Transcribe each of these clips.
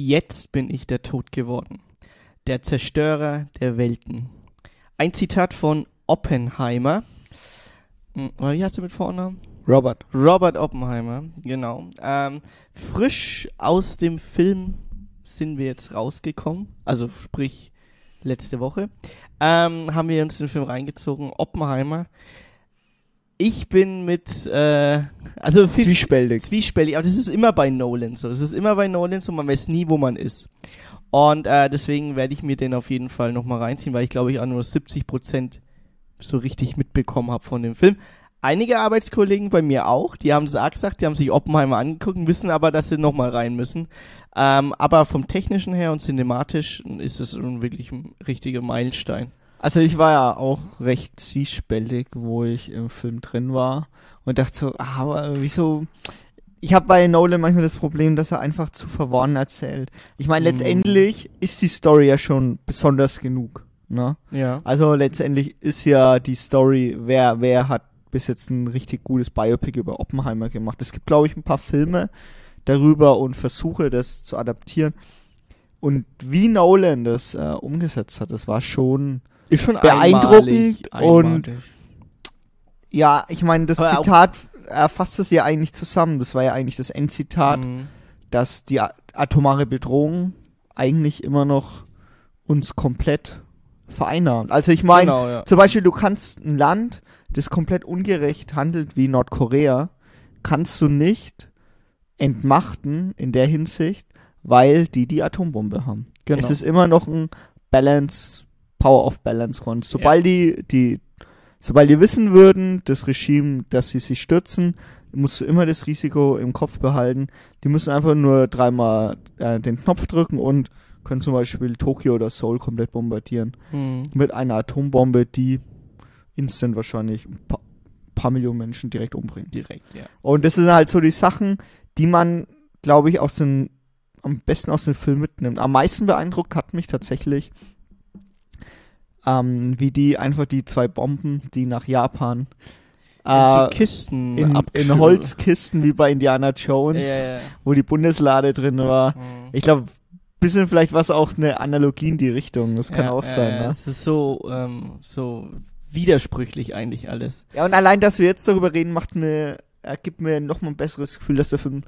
Jetzt bin ich der Tod geworden. Der Zerstörer der Welten. Ein Zitat von Oppenheimer. Hm, Wie heißt du mit Vornamen? Robert. Robert Oppenheimer, genau. Ähm, frisch aus dem Film sind wir jetzt rausgekommen, also sprich letzte Woche, ähm, haben wir uns den Film reingezogen, Oppenheimer. Ich bin mit, äh, also Zwiespältig. zwiespältig, aber das ist immer bei Nolan so. Das ist immer bei Nolan so, man weiß nie, wo man ist. Und äh, deswegen werde ich mir den auf jeden Fall nochmal reinziehen, weil ich glaube ich auch nur 70% so richtig mitbekommen habe von dem Film. Einige Arbeitskollegen bei mir auch, die haben das auch gesagt, die haben sich Oppenheimer angeguckt, wissen aber, dass sie nochmal rein müssen. Ähm, aber vom technischen her und cinematisch ist es wirklich ein richtiger Meilenstein. Also ich war ja auch recht zwiespältig, wo ich im Film drin war und dachte so, ah, aber wieso? Ich habe bei Nolan manchmal das Problem, dass er einfach zu verworren erzählt. Ich meine, Mhm. letztendlich ist die Story ja schon besonders genug. Ne? Ja. Also letztendlich ist ja die Story, wer, wer hat bis jetzt ein richtig gutes Biopic über Oppenheimer gemacht. Es gibt, glaube ich, ein paar Filme darüber und Versuche, das zu adaptieren. Und wie Nolan das äh, umgesetzt hat, das war schon, Ist schon Beeindruckend einmalig, und- einmalig. ja, ich meine, das Aber Zitat erfasst es ja eigentlich zusammen. Das war ja eigentlich das Endzitat, Mhm. dass die atomare Bedrohung eigentlich immer noch uns komplett vereinnahmt. Also ich meine, genau, ja. Zum Beispiel, du kannst ein Land, das komplett ungerecht handelt wie Nordkorea, kannst du nicht entmachten in der Hinsicht, weil die die Atombombe haben. Genau. Es ist immer noch ein Balance, Power of Balance Con. Sobald die, die, sobald die wissen würden, das Regime, dass sie sich stürzen, musst du immer das Risiko im Kopf behalten. Die müssen einfach nur dreimal äh, den Knopf drücken und können zum Beispiel Tokio oder Seoul komplett bombardieren Mhm. mit einer Atombombe, die instant wahrscheinlich ein paar, paar Millionen Menschen direkt umbringt. Direkt, ja. Und das sind halt so die Sachen, die man, glaube ich, aus den, am besten aus dem Film mitnimmt. Am meisten beeindruckt hat mich tatsächlich, ähm, wie die einfach die zwei Bomben, die nach Japan In so äh, Kisten in, in Holzkisten wie bei Indiana Ja, Jones, ja, ja. wo die Bundeslade drin war. Mhm. Ich glaube, bisschen vielleicht was auch eine Analogie in die Richtung. Das kann ja, auch ja, sein. ja. ne? Es ist so, ähm, so widersprüchlich eigentlich alles. Ja, und allein, dass wir jetzt darüber reden, macht mir, äh, gibt mir noch mal ein besseres Gefühl, dass der Film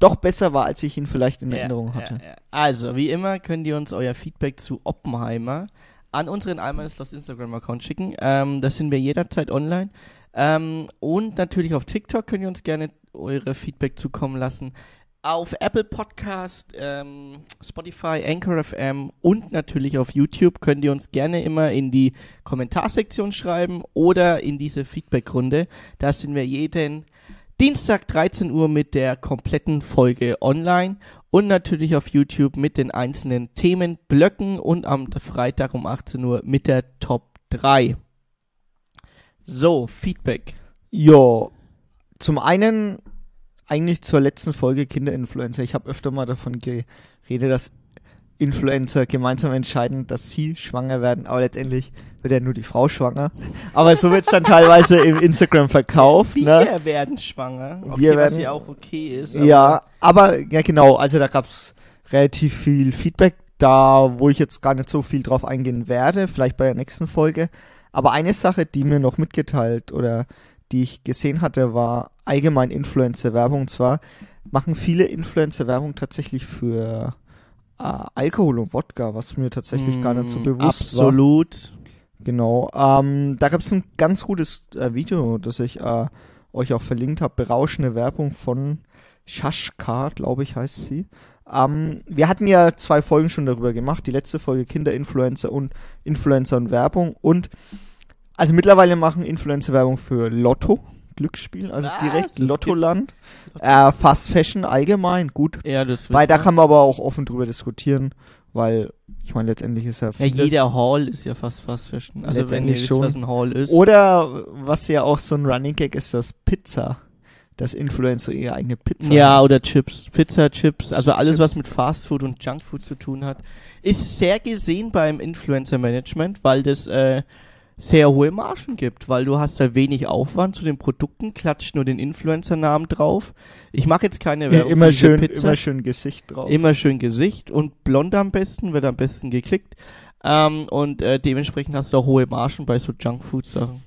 doch besser war, als ich ihn vielleicht in Ja, Erinnerung hatte. ja, ja. Also, wie immer könnt ihr uns euer Feedback zu Oppenheimer an unseren Einmal Instagram-Account schicken. Ähm, da sind wir jederzeit online. Ähm, und natürlich auf TikTok könnt ihr uns gerne eure Feedback zukommen lassen. Auf Apple Podcast, ähm, Spotify, Anchor FM und natürlich auf YouTube könnt ihr uns gerne immer in die Kommentarsektion schreiben oder in diese Feedback-Runde. Da sind wir jeden Dienstag 13 Uhr mit der kompletten Folge online und natürlich auf YouTube mit den einzelnen Themenblöcken und am Freitag um 18 Uhr mit der Top 3. So, Feedback. Ja, zum einen eigentlich zur letzten Folge Kinderinfluencer. Ich habe öfter mal davon geredet, dass Influencer gemeinsam entscheiden, dass sie schwanger werden, aber letztendlich wird ja nur die Frau schwanger. Aber so wird es dann teilweise im Instagram verkauft. Wir Ne? werden schwanger. Okay, Wir was werden- ja auch okay ist. aber- Ja, aber ja genau, also da gab's relativ viel Feedback da, wo ich jetzt gar nicht so viel drauf eingehen werde, vielleicht bei der nächsten Folge. Aber eine Sache, die mir noch mitgeteilt oder die ich gesehen hatte, war allgemein Influencer-Werbung. Und zwar machen viele Influencer-Werbung tatsächlich für äh, Alkohol und Wodka, was mir tatsächlich gar nicht so Mm, bewusst war. Absolut. Genau. Ähm, da gab es ein ganz gutes äh, Video, das ich äh, euch auch verlinkt habe. Berauschende Werbung von Shashka, glaube ich, heißt sie. Ähm, wir hatten ja zwei Folgen schon darüber gemacht. Die letzte Folge Kinderinfluencer und Influencer und Werbung. Und also mittlerweile machen Influencer Werbung für Lotto, Glücksspiel, also Was? direkt Lottoland. Äh, Fast Fashion allgemein, gut. Ja, das Weil da kann man aber auch offen drüber diskutieren, weil ich meine, letztendlich ist ja ja, vieles- jeder Hall ist ja fast fast Fashion. Also wenn ihr Letztendlich wisst, schon. was ein Hall ist. Oder was ja auch so ein Running Gag ist, das Pizza. Dass Influencer ihre eigene Pizza Ja, haben. oder Chips. Pizza, Chips, also alles, Chips. was mit Fast Food und Junk Food zu tun hat. Ist sehr gesehen beim Influencer Management, weil das äh, sehr hohe Margen gibt, weil du hast da wenig Aufwand zu den Produkten, klatscht nur den Influencer-Namen drauf. Ich mache jetzt keine Ja, Werbung immer für diese schön, Pizza. immer schön Gesicht drauf. Immer schön Gesicht und blond am besten, wird am besten geklickt. Ähm, und äh, dementsprechend hast du auch hohe Margen bei so Junkfood-Sachen.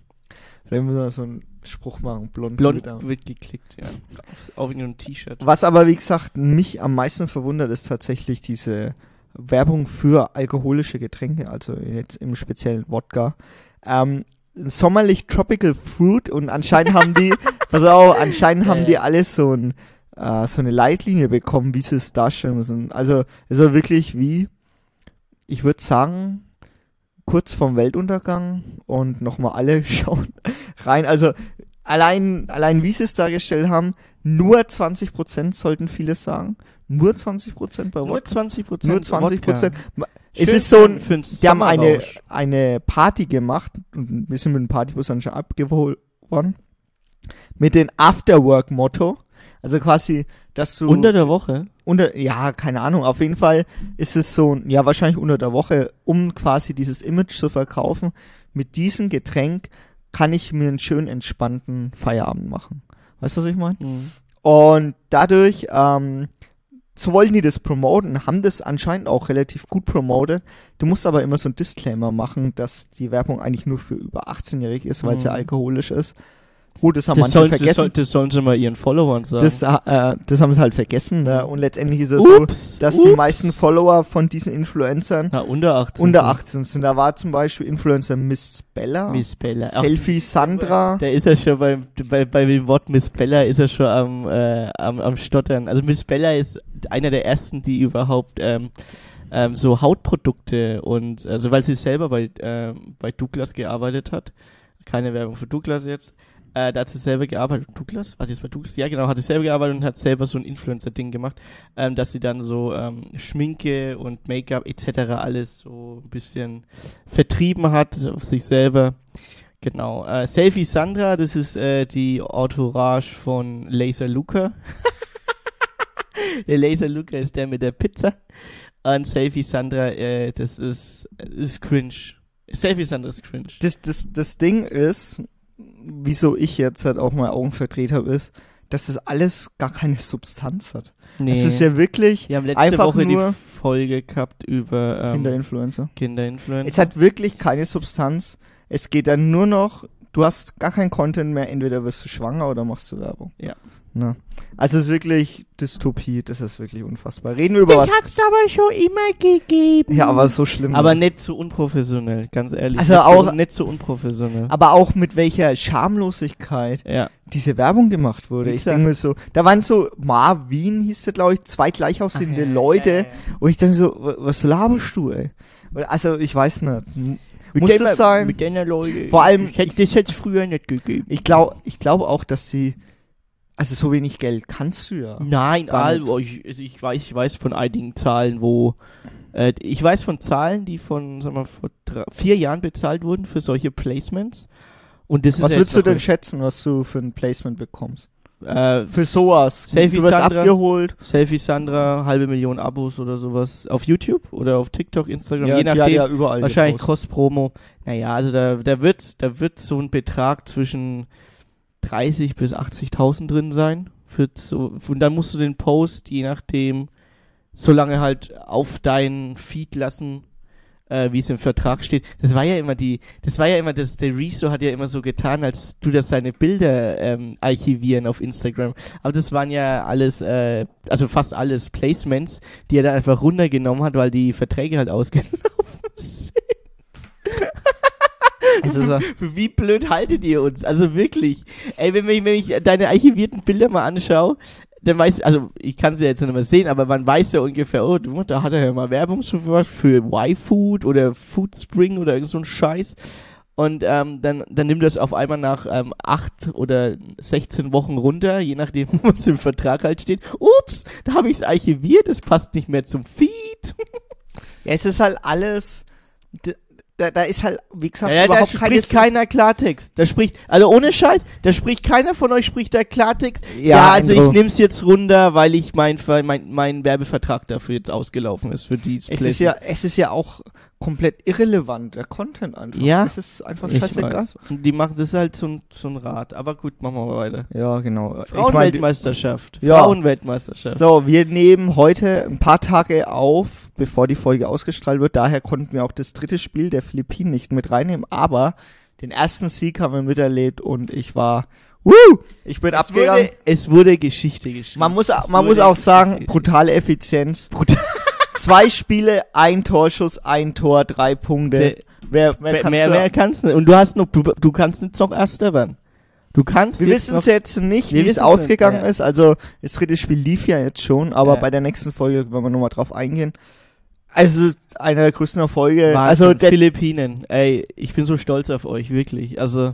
Vielleicht müssen wir so einen Spruch machen, blond. Blond wieder. wird geklickt, ja. Auf, auf irgendein T-Shirt. Was aber, wie gesagt, mich am meisten verwundert, ist tatsächlich diese Werbung für alkoholische Getränke, also jetzt im speziellen Wodka. Ähm, sommerlich Tropical Fruit und anscheinend haben die, pass auf, anscheinend haben die alle so, ein, äh, so eine Leitlinie bekommen, wie sie es darstellen müssen. Also es war wirklich wie, ich würde sagen, kurz vorm Weltuntergang und nochmal alle schauen rein. Also allein, allein wie sie es dargestellt haben, nur 20% sollten viele sagen. Nur 20% bei Nur Wodka. 20 Prozent. Nur 20 Prozent. Es ist so ein, die haben eine, eine Party gemacht und wir sind mit dem Partybus dann schon abgeholt worden. Mit dem Afterwork-Motto. Also quasi, dass du Unter der Woche? unter, ja, keine Ahnung, auf jeden Fall ist es so, ja, wahrscheinlich unter der Woche, um quasi dieses Image zu verkaufen. Mit diesem Getränk kann ich mir einen schön entspannten Feierabend machen. Weißt du, was ich meine? Mhm. Und dadurch, ähm, so wollten die das promoten, haben das anscheinend auch relativ gut promotet. Du musst aber immer so ein Disclaimer machen, dass die Werbung eigentlich nur für über 18-jährig ist, weil es ja Mhm. alkoholisch ist. Gut, das haben Das manche sie, vergessen. soll, das sollen sie mal ihren Followern sagen. Das, äh, das haben sie halt vergessen. Ne? Und letztendlich ist es so, Ups, dass die ups. meisten Follower von diesen Influencern Na, unter 18. unter sind. 18 sind. Da war zum Beispiel Influencer Miss Bella, Miss Bella. Selfie Sandra. Da ist er schon beim, bei, bei dem Wort Miss Bella ist er schon am, äh, am, am Stottern. Also Miss Bella ist einer der ersten, die überhaupt ähm, ähm, so Hautprodukte und also weil sie selber bei, ähm, bei Douglas gearbeitet hat. Keine Werbung für Douglas jetzt. Äh, da hat sie selber gearbeitet. Douglas? War jetzt bei Douglas? Ja, genau, hat sie selber gearbeitet und hat selber so ein Influencer-Ding gemacht, ähm, dass sie dann so ähm, Schminke und Make-up etc. alles so ein bisschen vertrieben hat auf sich selber. Genau. Äh, Selfie Sandra, das ist äh, die Entourage von Laser Luca. der Laser Luca ist der mit der Pizza. Und Selfie Sandra, äh, das ist, ist cringe. Selfie Sandra ist cringe. Das, das, das Ding ist, wieso ich jetzt halt auch mal Augen verdreht habe, ist, dass das alles gar keine Substanz hat. Es ist ja wirklich Wir haben letzte einfach Woche nur- die Folge gehabt über ähm, Kinderinfluencer. Kinderinfluencer. Es hat wirklich keine Substanz. Es geht dann nur noch, du hast gar keinen Content mehr, entweder wirst du schwanger oder machst du Werbung. Ja. Ne? Also es ist wirklich Dystopie, das ist wirklich unfassbar. Reden wir über was. hat's aber schon immer gegeben. Ja, aber so schlimm. Aber nicht so unprofessionell, ganz ehrlich. Also nicht auch- so, nicht so unprofessionell. aber auch mit welcher Schamlosigkeit ja. diese Werbung gemacht wurde. Wie Ich gesagt. denke mir so, da waren so, Marvin hieß der, glaube ich, zwei gleich aussehende ja, Leute. ja. Und ich denke so, wa- was laberst du, ey? Also, ich weiß nicht. M- Muss denen- es sein? Mit den Leute. Vor allem- Ich hätte, das hätte es früher nicht gegeben. Ich glaube ich glaube auch, dass sie, also so wenig Geld kannst du ja. Nein, also ich, also ich, weiß, ich weiß von einigen Zahlen, wo. Äh, ich weiß von Zahlen, die von, sag mal, vor drei, vier Jahren bezahlt wurden für solche Placements. Und das ist Was ja würdest du denn schätzen, was du für ein Placement bekommst? Äh, Für sowas. Selfie Sandra. abgeholt. Selfie Sandra, halbe Million Abos oder sowas auf YouTube oder auf TikTok, Instagram, je die hat nachdem. ja überall Wahrscheinlich. Cross-Promo. Naja, also da, da wird, da wird so ein Betrag zwischen 30 bis 80.000 drin sein. Für so, und dann musst du den Post, je nachdem, so lange halt auf deinen Feed lassen, äh, wie es im Vertrag steht. Das war ja immer die, das war ja immer, das, der Resto hat ja immer so getan, als du das seine Bilder ähm, archivieren auf Instagram. Aber das waren ja alles, äh, also fast alles Placements, die er dann einfach runtergenommen hat, weil die Verträge halt ausgelaufen sind. Also so, wie blöd haltet ihr uns? Also wirklich. Ey, wenn ich, wenn ich deine archivierten Bilder mal anschaue, dann weiß, also ich kann sie jetzt nicht mehr sehen, aber man weiß ja ungefähr, oh, du, da hat er ja mal Werbung für für Y-Food oder Food Spring oder irgend so ein Scheiß. Und ähm, dann, dann nimmt das auf einmal nach ähm, acht oder 16 Wochen runter, je nachdem, was im Vertrag halt steht. Ups, da habe ich es archiviert, es passt nicht mehr zum Feed. ja, es ist halt alles, da, da ist halt, wie gesagt, Ja, da überhaupt keine spricht keiner Klartext. Da spricht, also ohne Scheiß, da spricht keiner von euch spricht da Klartext. Ja, also Andro. ich nehm's jetzt runter, weil ich mein, mein, mein Werbevertrag dafür jetzt ausgelaufen ist für die Es ist ja, es ist ja auch komplett irrelevant, der Content einfach. Ja. Das ist einfach Ich scheißegal. weiß. Die machen, das ist halt so ein, so ein Rad. Aber gut, machen wir weiter. Ja, genau. Ich mein, Frauenweltmeisterschaft. Ja. Frauenweltmeisterschaft. So, wir nehmen heute ein paar Tage auf, bevor die Folge ausgestrahlt wird. Daher konnten wir auch das dritte Spiel der Philippinen nicht mit reinnehmen. Aber den ersten Sieg haben wir miterlebt und ich war, wuh, ich bin Es abgegangen. wurde, es wurde Geschichte geschrieben. Man muss, man muss auch sagen, brutale Effizienz. Brutal. Zwei Spiele, ein Torschuss, ein Tor, drei Punkte. Der- Wer, wer Mehr, kann's mehr, da- mehr kannst du nicht. Und du hast noch, du, du kannst jetzt noch Erster werden. Du kannst Wir wissen es jetzt nicht, wie es ausgegangen nicht, ist. Also das dritte Spiel lief ja jetzt schon, aber Ja. bei der nächsten Folge wollen wir nochmal drauf eingehen. Also es ist einer der größten Erfolge. Wahnsinn. Also, der, Philippinen. Ey, ich bin so stolz auf euch, wirklich. Also,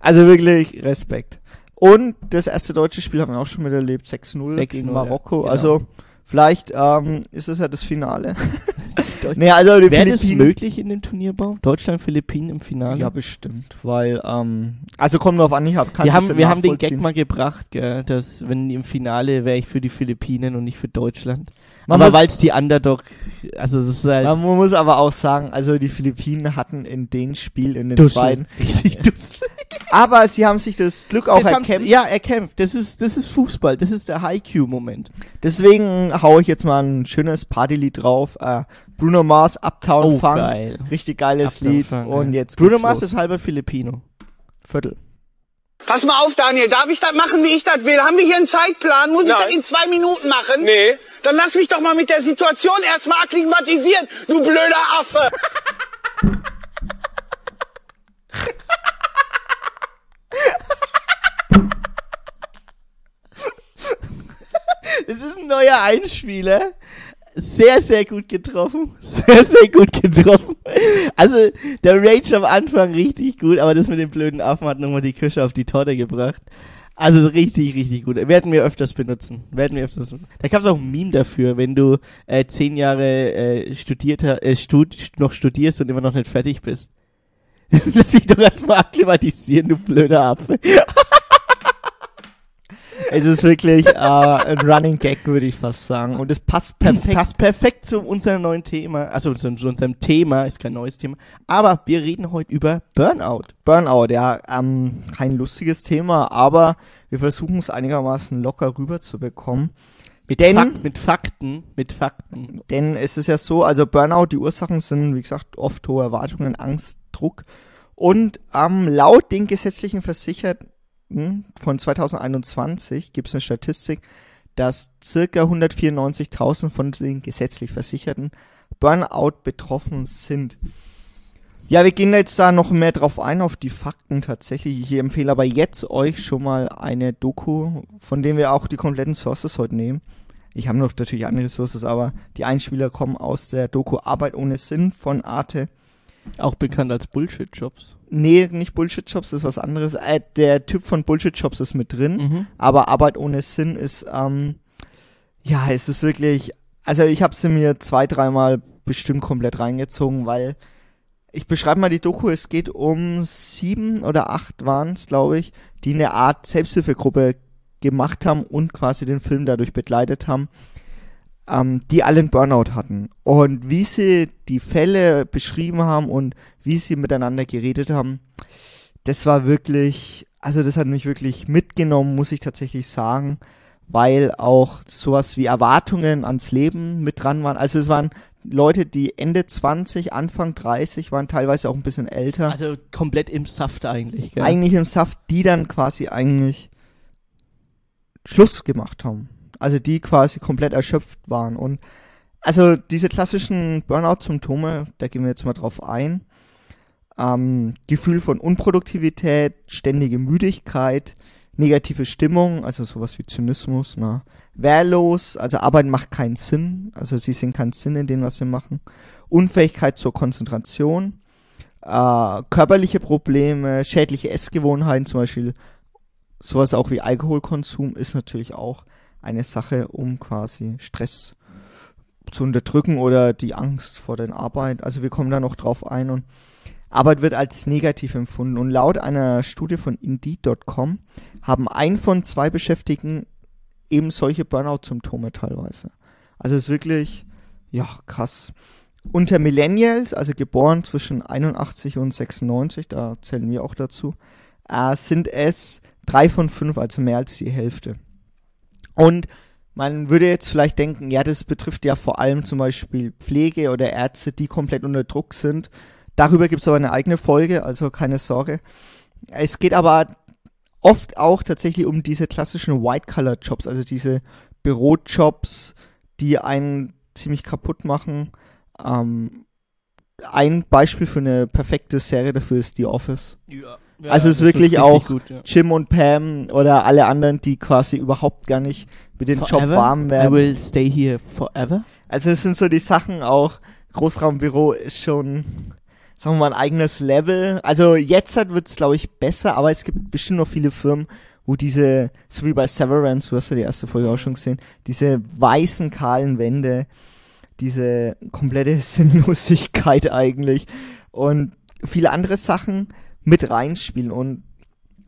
also wirklich Respekt. Und das erste deutsche Spiel haben wir auch schon miterlebt, 6-0 6-0, gegen Marokko. genau. Also vielleicht ähm, ist es ja das Finale. nee, also die wäre das möglich in dem Turnierbau? Deutschland, Philippinen im Finale? Ja, bestimmt, weil ähm, also kommt drauf an, ich hab, kann's wir haben, wir haben den Gag mal gebracht, gell, dass wenn im Finale wäre ich für die Philippinen und nicht für Deutschland. Man Aber weil es die Underdog, also das ist halt Man muss aber auch sagen, also die Philippinen hatten in dem Spiel, in den Dussel. zweiten, richtig dussel. Aber sie haben sich das Glück auch Das erkämpft. Ja, erkämpft. Das ist, das ist Fußball. Das ist der High-Q-Moment. Deswegen hau ich jetzt mal ein schönes Partylied drauf. Äh, Bruno Mars, Uptown Oh, Funk. geil. Richtig geiles Uptown Lied. Funk, und jetzt Bruno Mars los. ist halber Filipino. Viertel. Pass mal auf, Daniel. Darf ich das machen, wie ich das will? Haben wir hier einen Zeitplan? Muss ich Nein. das in zwei Minuten machen? Nee. Dann lass mich doch mal mit der Situation erstmal akklimatisieren, du blöder Affe. Das ist ein neuer Einspieler. Sehr, sehr gut getroffen. Sehr, sehr gut getroffen. Also, der Rage am Anfang richtig gut, aber das mit dem blöden Affen hat nochmal die Kirsche auf die Torte gebracht. Also richtig, richtig gut. Werden wir öfters benutzen. Werden wir öfters benutzen. Da gab es auch ein Meme dafür, wenn du äh, zehn Jahre äh, studiert äh, stud noch studierst und immer noch nicht fertig bist. Lass mich doch erstmal akklimatisieren, du blöder Affe. Es ist wirklich äh, ein Running Gag, würde ich fast sagen. Und es passt perfekt. Passt perfekt zu unserem neuen Thema. Also zu, zu unserem Thema, ist kein neues Thema. Aber wir reden heute über Burnout. Burnout, ja, ähm, kein lustiges Thema, aber wir versuchen es einigermaßen locker rüberzubekommen. Mit, Denn- Fak mit Fakten, mit Fakten. Denn es ist ja so, also Burnout, die Ursachen sind, wie gesagt, oft hohe Erwartungen, Angst, Druck. Und ähm, laut den gesetzlichen Versicherten von 2021 gibt es eine Statistik, dass circa 194.000 von den gesetzlich Versicherten Burnout betroffen sind. Ja, wir gehen jetzt da noch mehr drauf ein, auf die Fakten tatsächlich. Ich empfehle aber jetzt euch schon mal eine Doku, von dem wir auch die kompletten Sources heute nehmen. Ich habe noch natürlich andere Sources, aber die Einspieler kommen aus der Doku Arbeit ohne Sinn von Arte. Auch bekannt als Bullshit-Jobs. Nee, nicht Bullshit Jobs, das ist was anderes. Äh, der Typ von Bullshit Jobs ist mit drin, Mhm. aber Arbeit ohne Sinn ist, ähm, ja, es ist wirklich, also ich habe sie mir zwei, dreimal bestimmt komplett reingezogen, weil ich beschreibe mal die Doku, es geht um sieben oder acht waren es, glaube ich, die eine Art Selbsthilfegruppe gemacht haben und quasi den Film dadurch begleitet haben, ähm, die alle einen Burnout hatten. Und wie sie die Fälle beschrieben haben und wie sie miteinander geredet haben, das war wirklich, also das hat mich wirklich mitgenommen, muss ich tatsächlich sagen, weil auch sowas wie Erwartungen ans Leben mit dran waren. Also es waren Leute, die Ende 20, Anfang 30 waren, teilweise auch ein bisschen älter. Also komplett im Saft eigentlich. Gell? eigentlich im Saft, die dann quasi eigentlich Schluss gemacht haben. Also die quasi komplett erschöpft waren. Und also diese klassischen Burnout-Symptome, da gehen wir jetzt mal drauf ein. Ähm, Gefühl von Unproduktivität, ständige Müdigkeit, negative Stimmung, also sowas wie Zynismus, ne? Wehrlos, also Arbeit macht keinen Sinn, also sie sehen keinen Sinn in dem, was sie machen. Unfähigkeit zur Konzentration, äh, körperliche Probleme, schädliche Essgewohnheiten, zum Beispiel sowas auch wie Alkoholkonsum, ist natürlich auch eine Sache, um quasi Stress zu unterdrücken oder die Angst vor der Arbeit. Also wir kommen da noch drauf ein und Arbeit wird als negativ empfunden. Und laut einer Studie von Indeed.com haben ein von zwei Beschäftigten eben solche Burnout-Symptome teilweise. Also es ist wirklich, ja, krass. unter Millennials, also geboren zwischen 81 und 96, da zählen wir auch dazu, äh, sind es drei von fünf, also mehr als die Hälfte. Und man würde jetzt vielleicht denken, ja, das betrifft ja vor allem zum Beispiel Pflege oder Ärzte, die komplett unter Druck sind. Darüber gibt es aber eine eigene Folge, also keine Sorge. Es geht aber oft auch tatsächlich um diese klassischen White-Color-Jobs, also diese Bürojobs, die einen ziemlich kaputt machen. Ähm, ein Beispiel für eine perfekte Serie dafür ist The Office. Ja. Also es ist wirklich auch gut, ja. Jim und Pam oder alle anderen, die quasi überhaupt gar nicht mit dem Job Forever? warm I werden. will stay here forever. Also es sind so die Sachen auch, Großraumbüro ist schon, sagen wir mal, ein eigenes Level. Also jetzt wird es, glaube ich, besser, aber es gibt bestimmt noch viele Firmen, wo diese, so wie bei Severance, du hast ja die erste Folge auch schon gesehen, diese weißen, kahlen Wände, diese komplette Sinnlosigkeit eigentlich und viele andere Sachen mit reinspielen. Und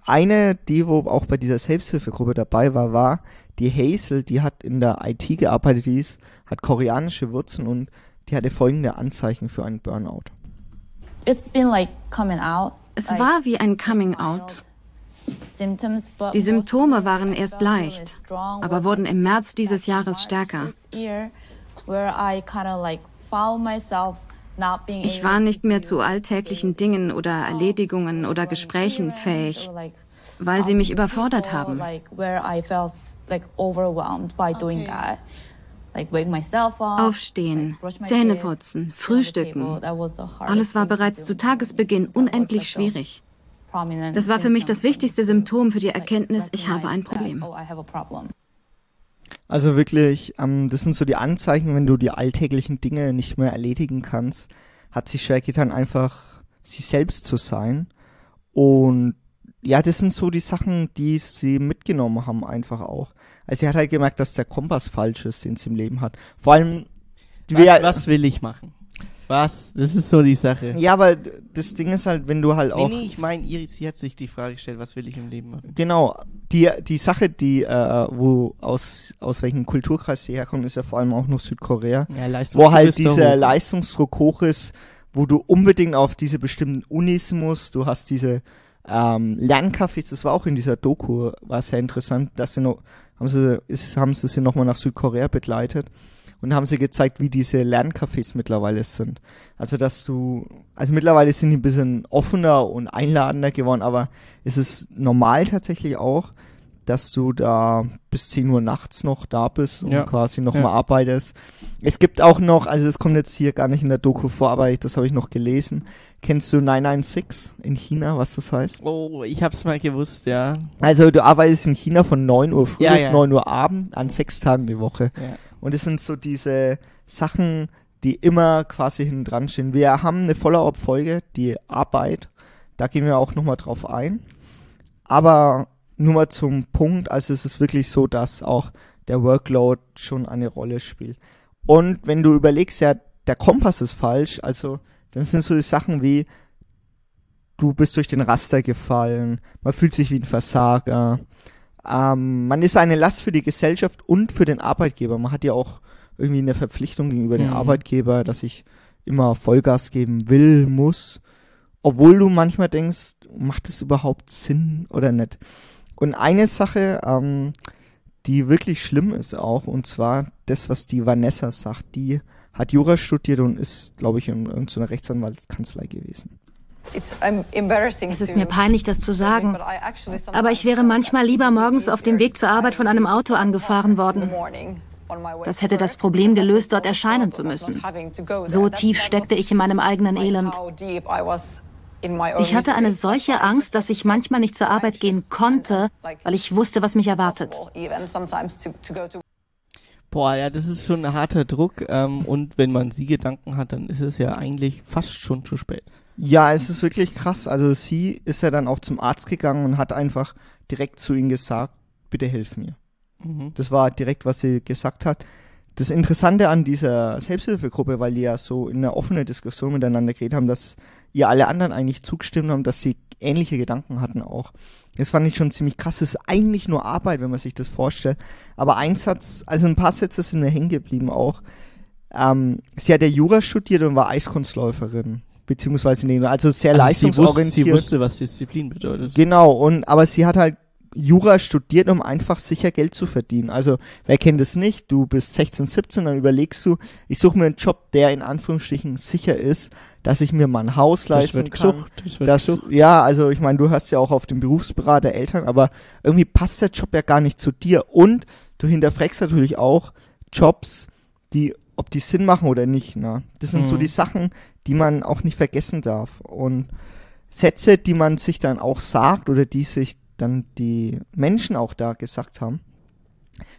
eine, die wo auch bei dieser Selbsthilfegruppe dabei war, war die Hazel, die hat in der IT gearbeitet, die ist, hat koreanische Wurzeln und die hatte folgende Anzeichen für einen Burnout. It's been like coming out. Es war wie ein Coming Out. Die Symptome waren erst leicht, strong aber wurden im März dieses Jahres stärker. this year, where I kind of like found myself not being Ich war nicht mehr zu alltäglichen Dingen oder Erledigungen oder Gesprächen fähig, weil sie mich überfordert haben. Like where I felt like overwhelmed by doing that. Like wake myself up, Aufstehen, Zähne putzen, frühstücken. Alles war bereits zu Tagesbeginn unendlich schwierig. Das war für mich das wichtigste to, Symptom für die Erkenntnis, ich habe ein Problem. Oh, I have a problem. Also wirklich, ähm, das sind so die Anzeichen, wenn du die alltäglichen Dinge nicht mehr erledigen kannst, hat sich schwer getan, einfach sie selbst zu sein. Und ja, das sind so die Sachen, die sie mitgenommen haben, einfach auch. Also sie hat halt gemerkt, dass der Kompass falsch ist, den sie im Leben hat. Vor allem, Was, was will ich machen? Was? Das ist so die Sache. ja, aber das Ding ist halt, wenn du halt Nee, auch nee, ich meine, Iris, sie hat sich die Frage gestellt, was will ich im Leben machen? Genau, die, die Sache, die, äh, wo aus, aus welchem Kulturkreis sie herkommt, ist ja vor allem auch noch Südkorea. Ja, Leistung. wo halt dieser Leistungsdruck hoch ist, wo du unbedingt auf diese bestimmten Unis musst. Du hast diese ähm, Lerncafés, das war auch in dieser Doku, war sehr interessant, dass sie noch, haben sie, ist, haben sie sie nochmal nach Südkorea begleitet und haben sie gezeigt, wie diese Lerncafés mittlerweile sind. Also, dass du, also mittlerweile sind die ein bisschen offener und einladender geworden, aber es ist normal tatsächlich auch, dass du da bis 10 Uhr nachts noch da bist und Ja. quasi noch Ja. mal arbeitest. Es gibt auch noch, also das kommt jetzt hier gar nicht in der Doku vor, aber ich, das habe ich noch gelesen. Kennst du 996 in China, was das heißt? Oh, ich hab's mal gewusst, ja. Also du arbeitest in China von 9 Uhr früh Ja, bis ja. 9 Uhr Abend an sechs Tagen die Woche. Und es sind so diese Sachen, die immer quasi hinten dran stehen. Wir haben eine Follow-up-Folge, die Arbeit. Da gehen wir auch nochmal drauf ein. Aber nur mal zum Punkt, also es ist wirklich so, dass auch der Workload schon eine Rolle spielt. Und wenn du überlegst, ja, der Kompass ist falsch, also dann sind so die Sachen wie, du bist durch den Raster gefallen, man fühlt sich wie ein Versager, ähm, man ist eine Last für die Gesellschaft und für den Arbeitgeber. Man hat ja auch irgendwie eine Verpflichtung gegenüber dem Mhm. Arbeitgeber, dass ich immer Vollgas geben will, muss. Obwohl du manchmal denkst, macht es überhaupt Sinn oder nicht? Und eine Sache, ähm, die wirklich schlimm ist auch, und zwar das, was die Vanessa sagt, die hat Jura studiert und ist, glaube ich, in irgendeiner Rechtsanwaltskanzlei gewesen. Es Es ist mir peinlich, das zu sagen, aber ich wäre manchmal lieber morgens auf dem Weg zur Arbeit von einem Auto angefahren worden. Das hätte das Problem gelöst, dort erscheinen zu müssen. So tief steckte ich in meinem eigenen Elend. Ich hatte eine solche Angst, dass ich manchmal nicht zur Arbeit gehen konnte, weil ich wusste, was mich erwartet. Boah, ja, das ist schon ein harter Druck. Ähm, und wenn man die Gedanken hat, dann ist es ja eigentlich fast schon zu spät. Ja, es ist wirklich krass. Also sie ist ja dann auch zum Arzt gegangen und hat einfach direkt zu ihm gesagt, bitte hilf mir. Mhm. Das war direkt, was sie gesagt hat. Das Interessante an dieser Selbsthilfegruppe, weil die ja so in einer offenen Diskussion miteinander geredet haben, dass ihr alle anderen eigentlich zugestimmt haben, dass sie ähnliche Gedanken hatten auch. Das fand ich schon ziemlich krass. Es ist eigentlich nur Arbeit, wenn man sich das vorstellt. Aber ein Satz, also ein paar Sätze sind mir hängen geblieben auch. ähm, sie hat ja Jura studiert und war Eiskunstläuferin. Beziehungsweise nee, also sehr also leistungsorientiert. Sie wusste, sie wusste, was Disziplin bedeutet. Genau, und aber sie hat halt Jura studiert, um einfach sicher Geld zu verdienen. Also, wer kennt es nicht? Du bist 16, 17, dann überlegst du, ich suche mir einen Job, der in Anführungsstrichen sicher ist, dass ich mir mal ein Haus leisten das kann. Gesucht, das wird das, gesucht. ja, also ich meine, du hörst ja auch auf den Berufsberater Eltern, aber irgendwie passt der Job ja gar nicht zu dir. Und du hinterfragst natürlich auch Jobs, die, ob die Sinn machen oder nicht. Ne? Das sind mhm. so die Sachen, die man auch nicht vergessen darf. Und Sätze, die man sich dann auch sagt oder die sich dann die Menschen auch da gesagt haben.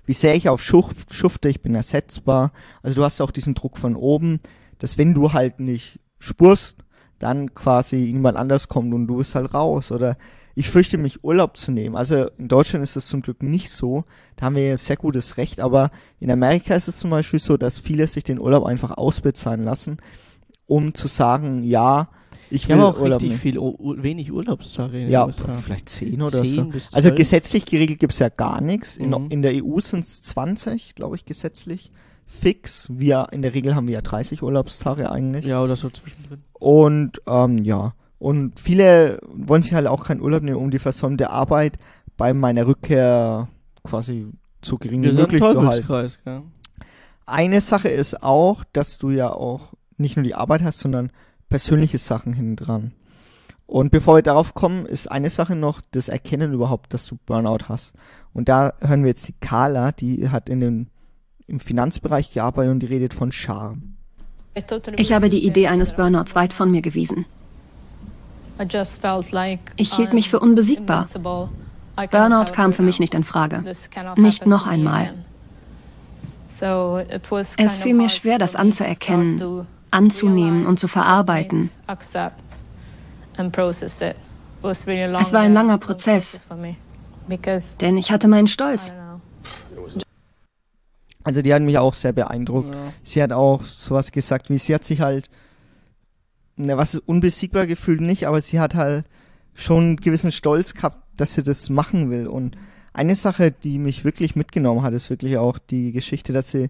Wie sehr ich auf Schuft, schufte, ich bin ersetzbar. Also du hast auch diesen Druck von oben, dass wenn du halt nicht spurst, dann quasi jemand anders kommt und du bist halt raus. Oder ich fürchte mich, Urlaub zu nehmen. Also in Deutschland ist das zum Glück nicht so. Da haben wir ja sehr gutes Recht. Aber in Amerika ist es zum Beispiel so, dass viele sich den Urlaub einfach ausbezahlen lassen, um zu sagen, ja, ich will auch Urlaub richtig viel, wenig Urlaubstage. ja, vielleicht zehn oder 10 so. also gesetzlich geregelt gibt's ja gar nichts. In, mhm. in der EU sind's 20, glaube ich, gesetzlich. Fix. Wir, in der Regel haben wir ja 30 Urlaubstage eigentlich. Ja, oder so zwischendrin. Und, ähm, ja. Und viele wollen sich halt auch keinen Urlaub nehmen, um die versäumte Arbeit bei meiner Rückkehr quasi so gering wie möglich zu halten. Ja. Eine Sache ist auch, dass du ja auch nicht nur die Arbeit hast, sondern persönliche Sachen hinten dran. Und bevor wir darauf kommen, ist eine Sache noch das Erkennen überhaupt, dass du Burnout hast. Und da hören wir jetzt die Carla, die hat in dem, im Finanzbereich gearbeitet und die redet von Charme. Ich habe die Idee eines Burnouts weit von mir gewiesen. Ich hielt mich für unbesiegbar. Burnout kam für mich nicht in Frage. Nicht noch einmal. Es fiel mir schwer, das anzuerkennen, anzunehmen und zu verarbeiten. Es war ein langer Prozess, denn ich hatte meinen Stolz. Also die hat mich auch sehr beeindruckt. Ja. Sie hat auch sowas gesagt, wie sie hat sich halt, ne, was ist unbesiegbar gefühlt nicht, aber sie hat halt schon einen gewissen Stolz gehabt, dass sie das machen will. Und eine Sache, die mich wirklich mitgenommen hat, ist wirklich auch die Geschichte, dass sie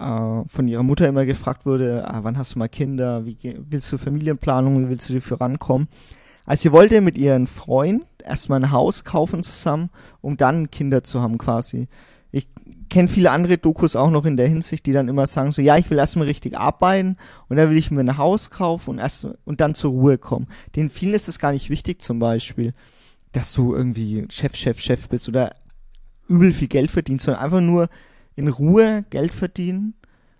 von ihrer Mutter immer gefragt wurde, ah, wann hast du mal Kinder, wie willst du Familienplanung, wie willst du dafür rankommen? Also sie wollte mit ihren Freund erstmal ein Haus kaufen zusammen, um dann Kinder zu haben quasi. Ich kenne viele andere Dokus auch noch in der Hinsicht, die dann immer sagen so, ja, ich will erstmal richtig arbeiten und dann will ich mir ein Haus kaufen und erst und dann zur Ruhe kommen. Den vielen ist es gar nicht wichtig zum Beispiel, dass du irgendwie Chef, Chef, Chef bist oder übel viel Geld verdienst, sondern einfach nur in Ruhe Geld verdienen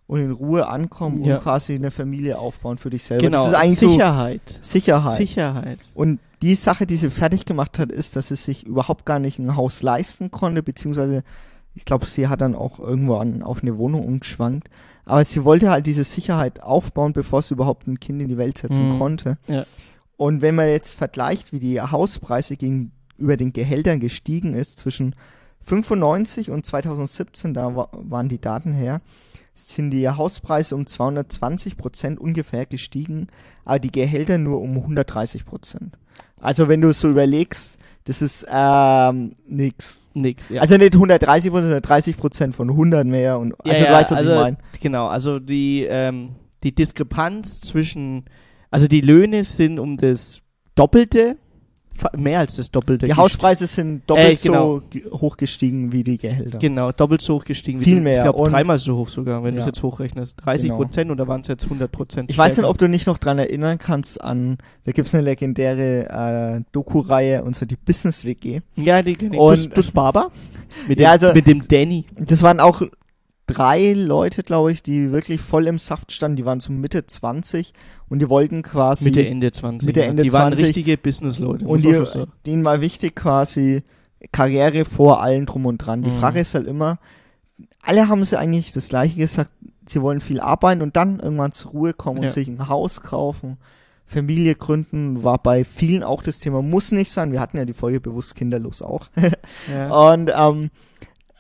und in Ruhe ankommen ja. und quasi eine Familie aufbauen für dich selber. Genau, das ist eigentlich Sicherheit. So Sicherheit. Sicherheit. Und die Sache, die sie fertig gemacht hat, ist, dass sie sich überhaupt gar nicht ein Haus leisten konnte, beziehungsweise ich glaube, sie hat dann auch irgendwo an, auf eine Wohnung umgeschwankt. Aber sie wollte halt diese Sicherheit aufbauen, bevor sie überhaupt ein Kind in die Welt setzen mhm. konnte. Ja. Und wenn man jetzt vergleicht, wie die Hauspreise gegenüber den Gehältern gestiegen ist zwischen 95 und 2017, da wa waren die Daten her, sind die Hauspreise um 220 Prozent ungefähr gestiegen, aber die Gehälter nur um 130 Prozent. Also wenn du es so überlegst, das ist ähm, nix. Nix, ja. Also nicht 130 Prozent, sondern 30 Prozent von 100 mehr. Und, also ja, du weißt, was also, ich meine. Genau, also die, ähm, die Diskrepanz zwischen, also die Löhne sind um das Doppelte mehr als das Doppelte. Die Hauspreise sind doppelt äh, genau. so hoch gestiegen wie die Gehälter. Genau, doppelt so hoch gestiegen. Viel wie mehr. Ich glaube dreimal so hoch sogar, wenn ja. du es jetzt hochrechnest. 30 genau. Prozent da waren es jetzt 100 Prozent. Ich weiß nicht, ob du nicht noch dran erinnern kannst an, da gibt es eine legendäre äh, Doku-Reihe, und zwar die Business WG. Ja, die kenne ich. Und Dus Barber? Mit, ja, dem, also, mit dem Danny. Das waren auch drei Leute, glaube ich, die wirklich voll im Saft standen. Die waren so Mitte 20 und die wollten quasi. Mitte, Ende 20. Mitte, Ende die 20. waren richtige Businessleute. Und die, denen war wichtig quasi Karriere vor allen drum und dran. Die mhm. Frage ist halt immer, alle haben sie eigentlich das gleiche gesagt, sie wollen viel arbeiten und dann irgendwann zur Ruhe kommen und ja. sich ein Haus kaufen. Familie gründen war bei vielen auch das Thema, muss nicht sein. Wir hatten ja die Folge bewusst kinderlos auch. ja. Und ähm,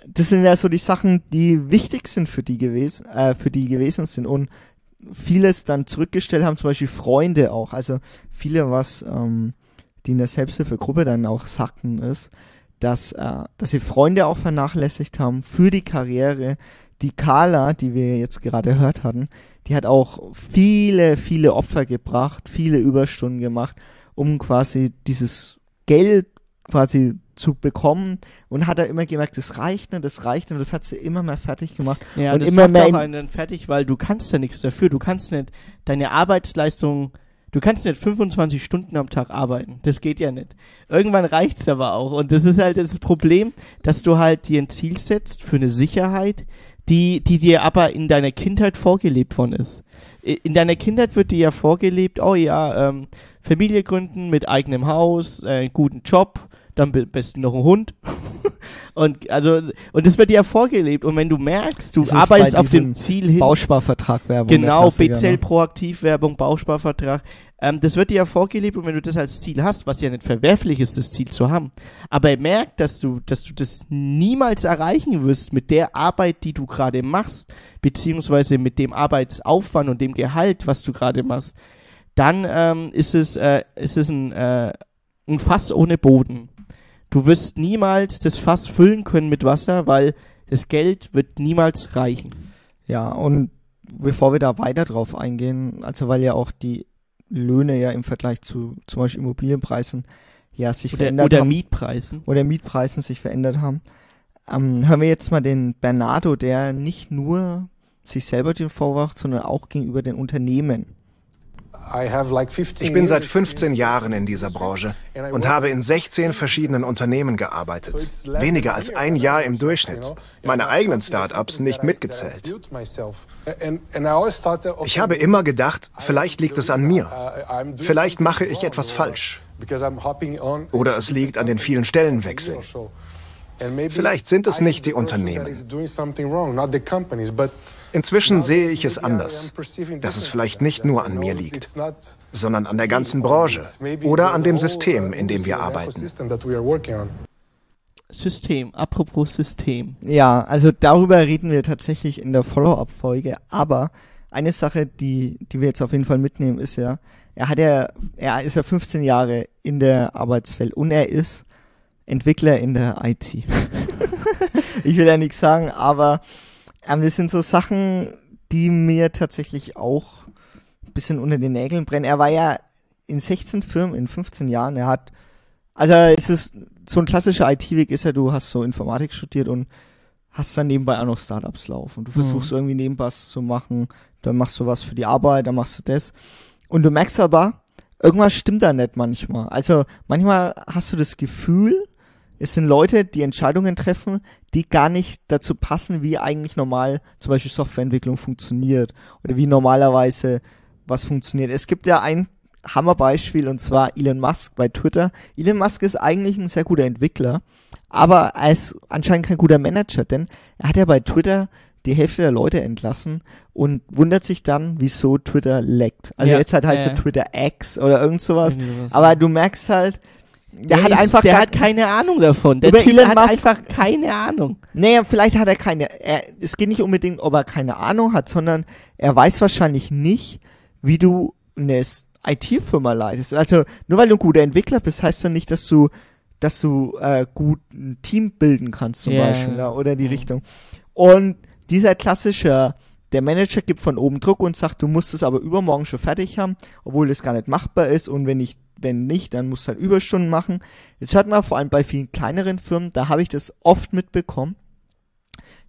das sind ja so die Sachen, die wichtig sind für die gewesen, äh, für die gewesen sind und vieles dann zurückgestellt haben, zum Beispiel Freunde auch. Also viele, was ähm, die in der Selbsthilfegruppe dann auch sagten, ist, dass, äh, dass sie Freunde auch vernachlässigt haben für die Karriere, die Carla, die wir jetzt gerade gehört hatten, die hat auch viele, viele Opfer gebracht, viele Überstunden gemacht, um quasi dieses Geld quasi zu bekommen und hat er immer gemerkt, das reicht nicht, das reicht nicht, das hat sie immer mehr fertig gemacht ja, und das immer mehr auch in- einen fertig, weil du kannst ja nichts dafür. Du kannst nicht deine Arbeitsleistung, du kannst nicht 25 Stunden am Tag arbeiten. Das geht ja nicht. Irgendwann reicht's aber auch. Und das ist halt das Problem, dass du halt dir ein Ziel setzt für eine Sicherheit, die, die dir aber in deiner Kindheit vorgelebt worden ist. In deiner Kindheit wird dir ja vorgelebt, oh ja, ähm, Familie gründen mit eigenem Haus, äh, guten Job, dann am besten noch ein Hund. und also und das wird dir ja vorgelebt und wenn du merkst, du arbeitest bei auf dem Ziel hin, Bausparvertrag Werbung. genau, BZL ne? Proaktivwerbung, Bausparvertrag, ähm, das wird dir ja vorgelebt und wenn du das als Ziel hast, was ja nicht verwerflich ist, das Ziel zu haben, aber merk, dass du, dass du das niemals erreichen wirst mit der Arbeit, die du gerade machst, beziehungsweise mit dem Arbeitsaufwand und dem Gehalt, was du gerade machst, dann ähm, ist es, äh, ist es ein, äh, ein Fass ohne Boden. Du wirst niemals das Fass füllen können mit Wasser, weil das Geld wird niemals reichen. Ja, und bevor wir da weiter drauf eingehen, also weil ja auch die Löhne ja im Vergleich zu zum Beispiel Immobilienpreisen ja sich Oder, verändert oder haben Mietpreisen. oder Mietpreisen sich verändert haben, ähm, hören wir jetzt mal den Bernardo, der nicht nur sich selber den Vorwurf, sondern auch gegenüber den Unternehmen. Ich bin seit 15 Jahren in dieser Branche und habe in 16 verschiedenen Unternehmen gearbeitet. Weniger als ein Jahr im Durchschnitt. Meine eigenen Startups nicht mitgezählt. Ich habe immer gedacht, vielleicht liegt es an mir. Vielleicht mache ich etwas falsch. Oder es liegt an den vielen Stellenwechseln. Vielleicht sind es nicht die Unternehmen. Inzwischen sehe ich es anders, dass es vielleicht nicht nur an mir liegt, sondern an der ganzen Branche oder an dem System, in dem wir arbeiten. System, apropos System. Ja, also darüber reden wir tatsächlich in der Follow-up-Folge, aber eine Sache, die, die wir jetzt auf jeden Fall mitnehmen, ist ja, er hat ja, er ist ja 15 Jahre in der Arbeitswelt und er ist Entwickler in der IT. ich will ja nichts sagen, aber ähm, das sind so Sachen, die mir tatsächlich auch ein bisschen unter den Nägeln brennen. Er war ja in 16 Firmen in 15 Jahren. Er hat, also es ist so ein klassischer IT-Weg ist ja, du hast so Informatik studiert und hast dann nebenbei auch noch Startups laufen. Du versuchst Mhm. irgendwie nebenbei was zu machen, dann machst du was für die Arbeit, dann machst du das. Und du merkst aber, irgendwas stimmt da nicht manchmal. Also manchmal hast du das Gefühl, es sind Leute, die Entscheidungen treffen, die gar nicht dazu passen, wie eigentlich normal zum Beispiel Softwareentwicklung funktioniert oder wie normalerweise was funktioniert. Es gibt ja ein Hammerbeispiel und zwar Elon Musk bei Twitter. Elon Musk ist eigentlich ein sehr guter Entwickler, aber er ist anscheinend kein guter Manager, denn er hat ja bei Twitter die Hälfte der Leute entlassen und wundert sich dann, wieso Twitter leckt. Also Ja, jetzt halt heißt er ja. Twitter X oder irgend sowas. Irgendwie sowas, Aber du merkst halt, der, Der hat ist, einfach der hat keine Ahnung davon. Der Typ hat Musk- einfach keine Ahnung. Naja, vielleicht hat er keine, er, es geht nicht unbedingt, ob er keine Ahnung hat, sondern er weiß wahrscheinlich nicht, wie du eine IT-Firma leitest. Also, nur weil du ein guter Entwickler bist, heißt ja nicht, dass du, dass du äh, gut ein Team bilden kannst, zum Ja, Beispiel, ja. oder die Richtung. Und dieser klassische, der Manager gibt von oben Druck und sagt, du musst es aber übermorgen schon fertig haben, obwohl das gar nicht machbar ist und wenn nicht, wenn nicht, dann musst du halt Überstunden machen. Jetzt hört man vor allem bei vielen kleineren Firmen, da habe ich das oft mitbekommen.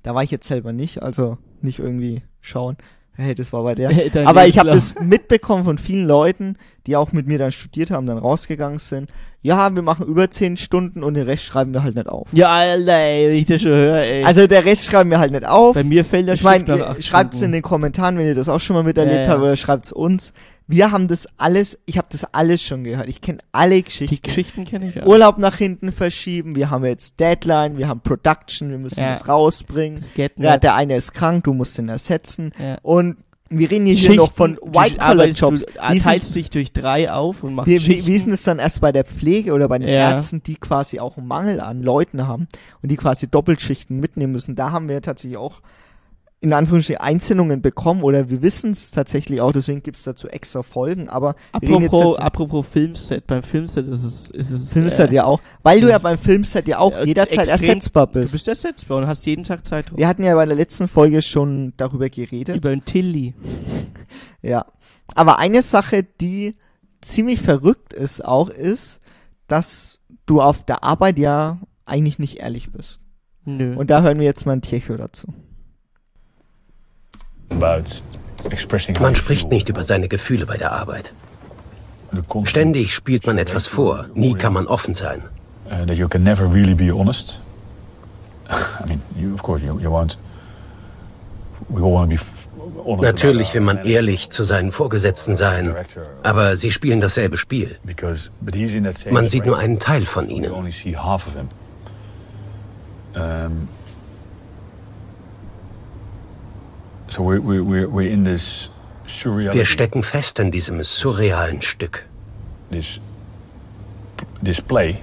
Da war ich jetzt selber nicht, also nicht irgendwie schauen, hey, das war bei der. Dein Aber ich habe das mitbekommen von vielen Leuten, die auch mit mir dann studiert haben, dann rausgegangen sind. Ja, wir machen über zehn Stunden und den Rest schreiben wir halt nicht auf. Ja, Alter, ey, wenn ich das schon höre, ey. Also der Rest schreiben wir halt nicht auf. bei mir fällt das Ich meine, schreibt es in den Kommentaren, wenn ihr das auch schon mal miterlebt Ja, ja. habt, oder schreibt es uns. Wir haben das alles, ich habe das alles schon gehört. Ich kenne alle Geschichten. Die Geschichten kenne ich ja. Urlaub nach hinten verschieben, wir haben jetzt Deadline, wir haben Production, wir müssen Ja. das rausbringen. Das geht Ja, nicht. der eine ist krank, du musst den ersetzen. Ja. Und wir reden hier Schichten, noch von du White-Collar-Jobs. arbeitest- Wie Du sind- teilst dich durch drei auf und machst wie, Schichten. wie ist es dann erst bei der Pflege oder bei den Ja. Ärzten, die quasi auch einen Mangel an Leuten haben und die quasi Doppelschichten mitnehmen müssen? Da haben wir tatsächlich auch in Anführungsstrichen Einsendungen bekommen oder wir wissen es tatsächlich auch, deswegen gibt es dazu extra Folgen, aber apropos, apropos Filmset, beim Filmset ist es, ist es Filmset äh, ja auch, weil du ja beim Filmset ja auch äh, jederzeit ersetzbar bist. Du bist ersetzbar und hast jeden Tag Zeit. Wir hatten ja bei der letzten Folge schon darüber geredet. Über den Tilly. ja. Aber eine Sache, die ziemlich verrückt ist auch, ist, dass du auf der Arbeit ja eigentlich nicht ehrlich bist. Nö. Und da hören wir jetzt mal ein Tiercho dazu. Man spricht nicht über seine Gefühle bei der Arbeit. Ständig spielt man etwas vor, nie kann man offen sein. Uh, that you can never really be honest. I mean, you, of course, you, you won't. We all want to be Natürlich will man ehrlich zu seinen Vorgesetzten sein, aber sie spielen dasselbe Spiel. Man sieht nur einen Teil von ihnen. Wir stecken fest in diesem surrealen Stück. Display.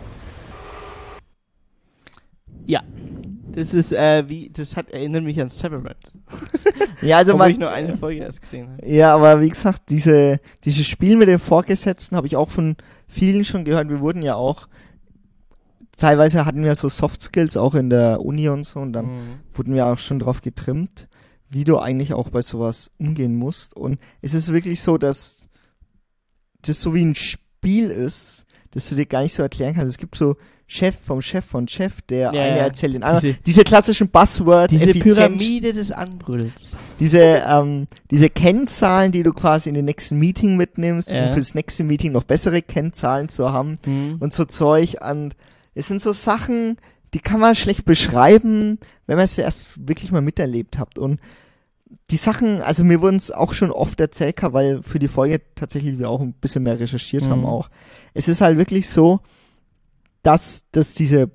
Ja, das ist äh, wie, das hat erinnert mich an Severance. ja, also man, ich nur eine Folge erst gesehen habe. Ja, aber wie gesagt, diese, dieses Spiel mit den Vorgesetzten habe ich auch von vielen schon gehört. Wir wurden ja auch teilweise hatten wir so Soft Skills auch in der Uni und so und dann mhm. wurden wir auch schon drauf getrimmt wie du eigentlich auch bei sowas umgehen musst. Und es ist wirklich so, dass das so wie ein Spiel ist, dass du dir gar nicht so erklären kannst. Es gibt so Chef vom Chef von Chef, der ja, eine erzählt den anderen. Diese, diese klassischen Buzzwords, diese Pyramide des Anbrülls. Diese, ähm, diese Kennzahlen, die du quasi in den nächsten Meeting mitnimmst, ja. um fürs nächste Meeting noch bessere Kennzahlen zu haben mhm. und so Zeug. Und es sind so Sachen, die kann man schlecht beschreiben, wenn man es erst wirklich mal miterlebt habt. Und die Sachen, also mir wurden es auch schon oft erzählt, weil für die Folge tatsächlich wir auch ein bisschen mehr recherchiert mhm. haben auch. Es ist halt wirklich so, dass, dass diese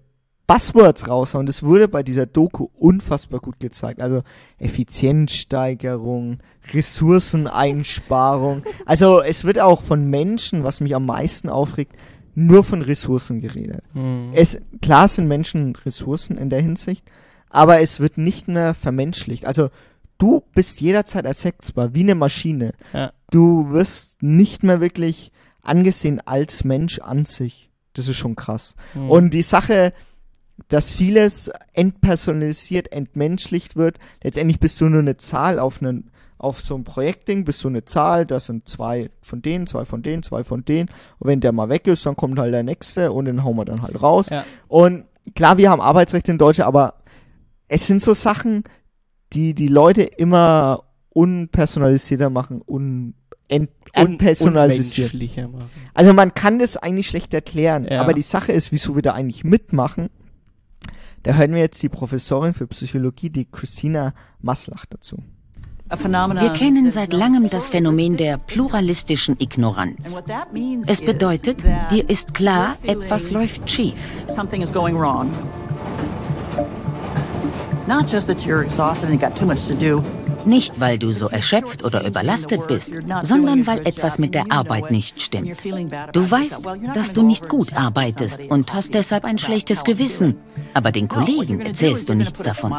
Buzzwords raushauen. Das wurde bei dieser Doku unfassbar gut gezeigt. Also Effizienzsteigerung, Ressourceneinsparung. Also es wird auch von Menschen, was mich am meisten aufregt, nur von Ressourcen geredet. Mhm. Es, klar sind Menschen Ressourcen in der Hinsicht, aber es wird nicht mehr vermenschlicht. Also du bist jederzeit ersetzbar, wie eine Maschine. Ja. Du wirst nicht mehr wirklich angesehen als Mensch an sich. Das ist schon krass. Mhm. Und die Sache, dass vieles entpersonalisiert, entmenschlicht wird, letztendlich bist du nur eine Zahl auf einen auf so ein Projektding bist du eine Zahl, das sind zwei von denen, zwei von denen, zwei von denen. Und wenn der mal weg ist, dann kommt halt der nächste und den hauen wir dann halt raus. Ja. Und klar, wir haben Arbeitsrecht in Deutschland, aber es sind so Sachen, die die Leute immer unpersonalisierter machen, un ent, unpersonalisiert. Also man kann das eigentlich schlecht erklären, ja. aber die Sache ist, wieso wir da eigentlich mitmachen. Da hören wir jetzt die Professorin für Psychologie, die Christina Maslach dazu. Wir kennen seit langem das Phänomen der pluralistischen Ignoranz. Es bedeutet, dir ist klar, etwas läuft schief. Nicht, weil du so erschöpft oder überlastet bist, sondern weil etwas mit der Arbeit nicht stimmt. Du weißt, dass du nicht gut arbeitest und hast deshalb ein schlechtes Gewissen. Aber den Kollegen erzählst du nichts davon.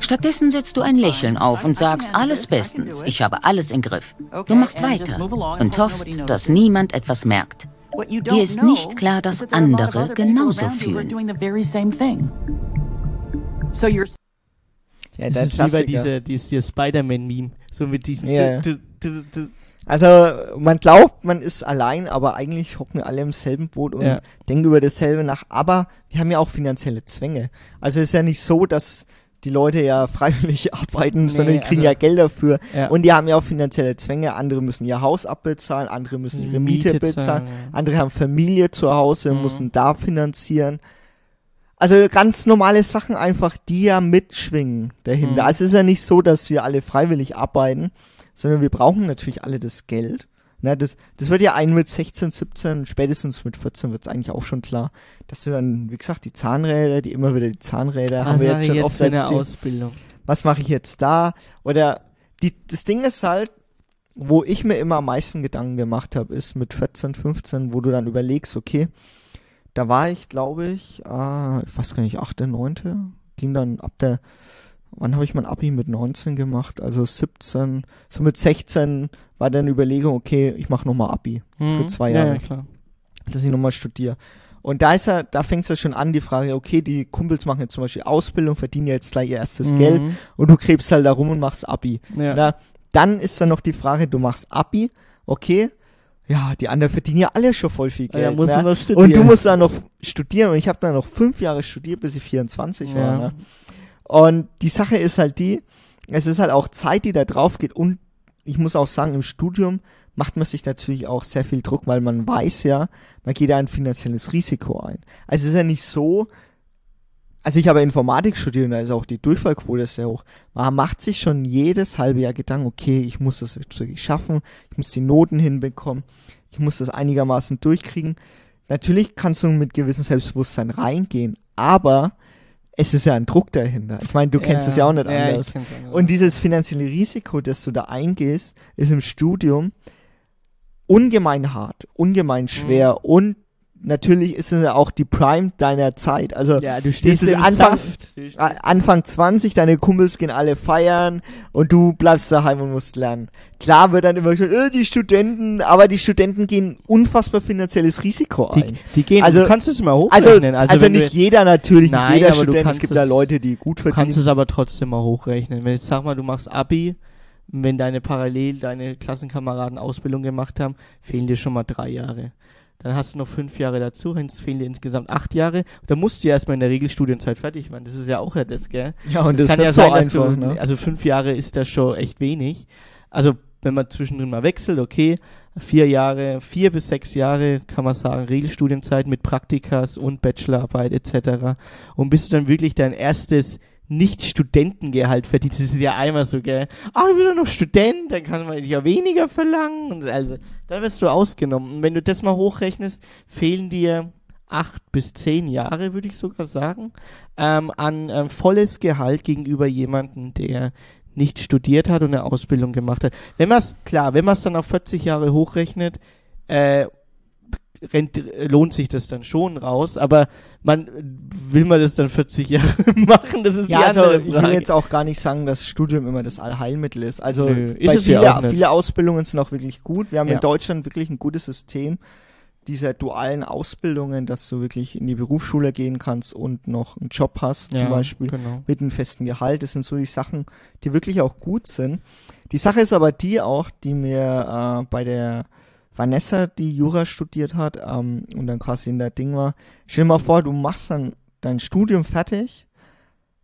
Stattdessen setzt du ein Lächeln auf und sagst, alles bestens, ich habe alles im Griff. Du machst weiter und hoffst, dass niemand etwas merkt. Dir ist nicht klar, dass andere genauso fühlen. Ja, das ist wie bei dieser, dieser Spider-Man-Meme. So mit diesen. Ja. Also, man glaubt, man ist allein, aber eigentlich hocken wir alle im selben Boot und ja. denken über dasselbe nach. Aber wir haben ja auch finanzielle Zwänge. Also, es ist ja nicht so, dass die Leute ja freiwillig arbeiten, nee, sondern die kriegen also, ja Geld dafür. Ja. Und die haben ja auch finanzielle Zwänge. Andere müssen ihr Haus abbezahlen, andere müssen ihre Miete, Miete bezahlen, andere haben Familie zu Hause, mhm. müssen da finanzieren. Also ganz normale Sachen einfach, die ja mitschwingen dahinter. Mhm. Also es ist ja nicht so, dass wir alle freiwillig arbeiten, sondern wir brauchen natürlich alle das Geld. Na, das, das wird ja ein mit 16, 17, spätestens mit 14 wird es eigentlich auch schon klar, dass du dann, wie gesagt, die Zahnräder, die immer wieder die Zahnräder Was haben wir jetzt schon jetzt oft für eine Ausbildung. Was mache ich jetzt da? Oder die, das Ding ist halt, wo ich mir immer am meisten Gedanken gemacht habe, ist mit 14, 15, wo du dann überlegst, okay, da war ich, glaube ich, äh, ich weiß gar nicht, achte, neunte, ging dann ab der wann habe ich mein Abi mit 19 gemacht? Also 17, so mit 16 war dann Überlegung, okay, ich mache nochmal Abi mhm. für zwei Jahre. Ja, ja, klar. Dass ich nochmal studiere. Und da ist er, da fängt es ja schon an, die Frage, okay, die Kumpels machen jetzt zum Beispiel Ausbildung, verdienen jetzt gleich ihr erstes mhm. Geld und du krebst halt da rum und machst Abi. Ja. Na, dann ist dann noch die Frage, du machst Abi, okay, ja, die anderen verdienen ja alle schon voll viel Geld. Ja, musst ne? du noch studieren. Und du musst da noch studieren und ich habe da noch fünf Jahre studiert, bis ich 24 ja. war. Ne? Und die Sache ist halt die, es ist halt auch Zeit, die da drauf geht und ich muss auch sagen, im Studium macht man sich natürlich auch sehr viel Druck, weil man weiß ja, man geht da ein finanzielles Risiko ein. Also es ist ja nicht so, also ich habe Informatik studiert und da ist auch die Durchfallquote sehr hoch. Man macht sich schon jedes halbe Jahr Gedanken, okay, ich muss das wirklich schaffen, ich muss die Noten hinbekommen, ich muss das einigermaßen durchkriegen. Natürlich kannst du mit gewissem Selbstbewusstsein reingehen, aber es ist ja ein Druck dahinter. Ich meine, du ja, kennst es ja auch nicht ja, anders. Und dieses finanzielle Risiko, das du da eingehst, ist im Studium ungemein hart, ungemein schwer mhm. und natürlich ist es ja auch die Prime deiner Zeit. Also ja, du stehst im Anfang, stehst Anfang 20, deine Kumpels gehen alle feiern und du bleibst daheim und musst lernen. Klar wird dann immer gesagt, äh, die Studenten, aber die Studenten gehen unfassbar finanzielles Risiko ein. Die, die gehen, also, du kannst es immer hochrechnen. Also, also, also nicht jeder natürlich, nein, nicht jeder Student, es gibt da Leute, die gut verdienen. Du kannst es aber trotzdem mal hochrechnen. Wenn jetzt sag mal, du machst Abi, wenn deine parallel deine Klassenkameraden Ausbildung gemacht haben, fehlen dir schon mal drei Jahre. Dann hast du noch fünf Jahre dazu, jetzt fehlen dir insgesamt acht Jahre. Da musst du ja erstmal in der Regelstudienzeit fertig werden. Das ist ja auch ja das, gell? Ja, und das, das kann ja sein, einfach, du, ne? also fünf Jahre ist das schon echt wenig. Also wenn man zwischendrin mal wechselt, okay, vier Jahre, vier bis sechs Jahre, kann man sagen, Regelstudienzeit mit Praktikas und Bachelorarbeit etc. Und bis du dann wirklich dein erstes nicht-Studentengehalt verdient. Das ist ja einmal so, gell? Ah, du bist ja noch Student, dann kann man ja weniger verlangen. Und also, dann wirst du ausgenommen. Und wenn du das mal hochrechnest, fehlen dir acht bis zehn Jahre, würde ich sogar sagen, ähm, an ähm, volles Gehalt gegenüber jemandem, der nicht studiert hat und eine Ausbildung gemacht hat. Wenn man es, klar, wenn man es dann auf 40 Jahre hochrechnet, äh, rennt, lohnt sich das dann schon raus, aber man will man das dann 40 Jahre machen, das ist ja, die also ich will jetzt auch gar nicht sagen, dass Studium immer das Allheilmittel ist. Also Nö, ist viele, ja viele Ausbildungen sind auch wirklich gut. Wir haben ja. in Deutschland wirklich ein gutes System dieser dualen Ausbildungen, dass du wirklich in die Berufsschule gehen kannst und noch einen Job hast, ja, zum Beispiel genau. mit einem festen Gehalt. Das sind so die Sachen, die wirklich auch gut sind. Die Sache ist aber die auch, die mir äh, bei der Vanessa, die Jura studiert hat ähm, und dann quasi in der Ding war. Stell dir mal vor, du machst dann dein Studium fertig,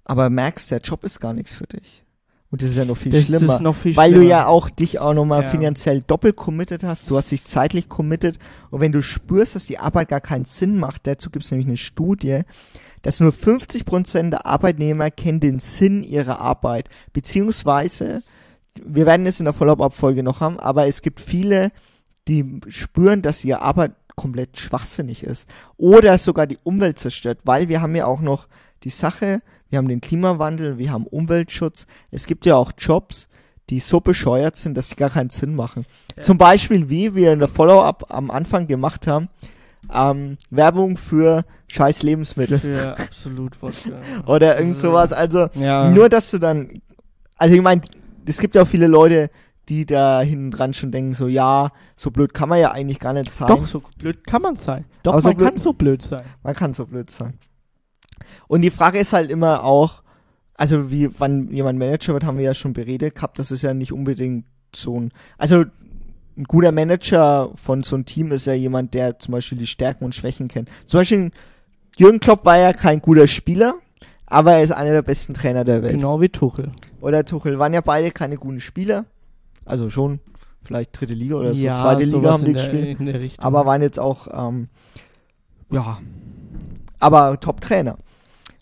aber merkst, der Job ist gar nichts für dich. Und das ist ja noch viel das schlimmer. Ist noch viel weil schlimmer. du ja auch dich auch nochmal ja. finanziell doppelt committed hast. Du hast dich zeitlich committed. Und wenn du spürst, dass die Arbeit gar keinen Sinn macht, dazu gibt es nämlich eine Studie, dass nur 50 Prozent der Arbeitnehmer kennen den Sinn ihrer Arbeit. Beziehungsweise, wir werden es in der Follow-up-Folge noch haben, aber es gibt viele, die spüren, dass ihre Arbeit komplett schwachsinnig ist oder sogar die Umwelt zerstört, weil wir haben ja auch noch die Sache, wir haben den Klimawandel, wir haben Umweltschutz. Es gibt ja auch Jobs, die so bescheuert sind, dass sie gar keinen Sinn machen. Ja. Zum Beispiel, wie wir in der Follow-up am Anfang gemacht haben, ähm, Werbung für scheiß Lebensmittel. Für absolut Wodka. Oder irgend sowas. Also ja. nur, dass du dann, also ich meine, es gibt ja auch viele Leute, die da hinten dran schon denken, so ja, so blöd kann man ja eigentlich gar nicht sein. Doch, so blöd kann man sein. Doch, man so kann so blöd sein. Man kann so blöd sein. Und die Frage ist halt immer auch, also wie, wann jemand Manager wird, haben wir ja schon beredet gehabt, das ist ja nicht unbedingt so ein, also ein guter Manager von so einem Team ist ja jemand, der zum Beispiel die Stärken und Schwächen kennt. Zum Beispiel Jürgen Klopp war ja kein guter Spieler, aber er ist einer der besten Trainer der Welt. Genau wie Tuchel. Oder Tuchel waren ja beide keine guten Spieler, also schon vielleicht dritte Liga oder so, ja, zweite Liga haben die gespielt. Aber waren jetzt auch, ähm, ja, aber Top-Trainer.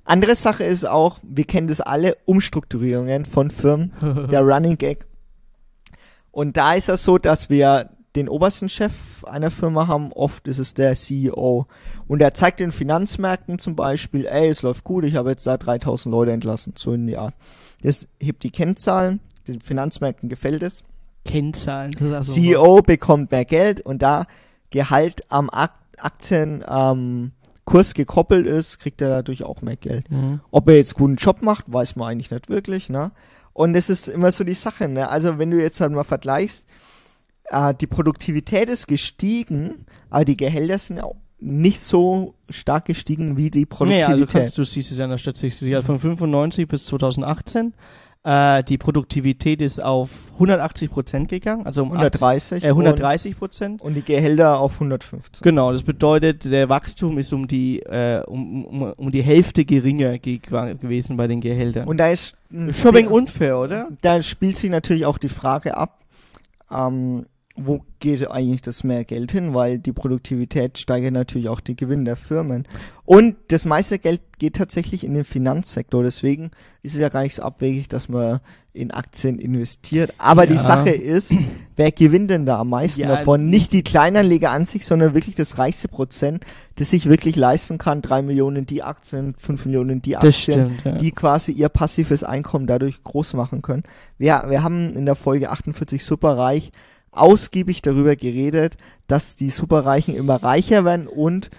Andere Sache ist auch, wir kennen das alle, Umstrukturierungen von Firmen, der Running Gag. Und da ist es so, dass wir den obersten Chef einer Firma haben, oft ist es der CEO. Und er zeigt den Finanzmärkten zum Beispiel, ey, es läuft gut, ich habe jetzt da 3000 Leute entlassen, so in die Art. Das hebt die Kennzahlen, den Finanzmärkten gefällt es. Kennzahlen. CEO bekommt mehr Geld und da Gehalt am Ak Aktienkursen Kurs gekoppelt ist, kriegt er dadurch auch mehr Geld. Mhm. Ob er jetzt guten Job macht, weiß man eigentlich nicht wirklich, ne? Und es ist immer so die Sache, ne? Also wenn du jetzt halt mal vergleichst, äh, die Produktivität ist gestiegen, aber die Gehälter sind ja nicht so stark gestiegen wie die Produktivität. Nee, also kannst, du siehst es ja in der Statistik, von 95 bis 2018 äh, die Produktivität ist auf 180 Prozent gegangen, also um 130, 8, äh, 130 Prozent. Und die Gehälter auf 150. Genau, das bedeutet, der Wachstum ist um die äh, um, um, um die Hälfte geringer ge gewesen bei den Gehältern. Und da ist schon ein unfair, oder? Da spielt sich natürlich auch die Frage ab. Ähm, wo geht eigentlich das mehr Geld hin, weil die Produktivität steigert natürlich auch die Gewinne der Firmen. Und das meiste Geld geht tatsächlich in den Finanzsektor. Deswegen ist es ja gar nicht so abwegig, dass man in Aktien investiert. Aber ja. die Sache ist, wer gewinnt denn da am meisten ja, davon? Nicht die Kleinanleger an sich, sondern wirklich das reichste Prozent, das sich wirklich leisten kann, drei Millionen die Aktien, fünf Millionen die Aktien, stimmt, ja. die quasi ihr passives Einkommen dadurch groß machen können. Wir, wir haben in der Folge 48 superreich ausgiebig darüber geredet, dass die Superreichen immer reicher werden und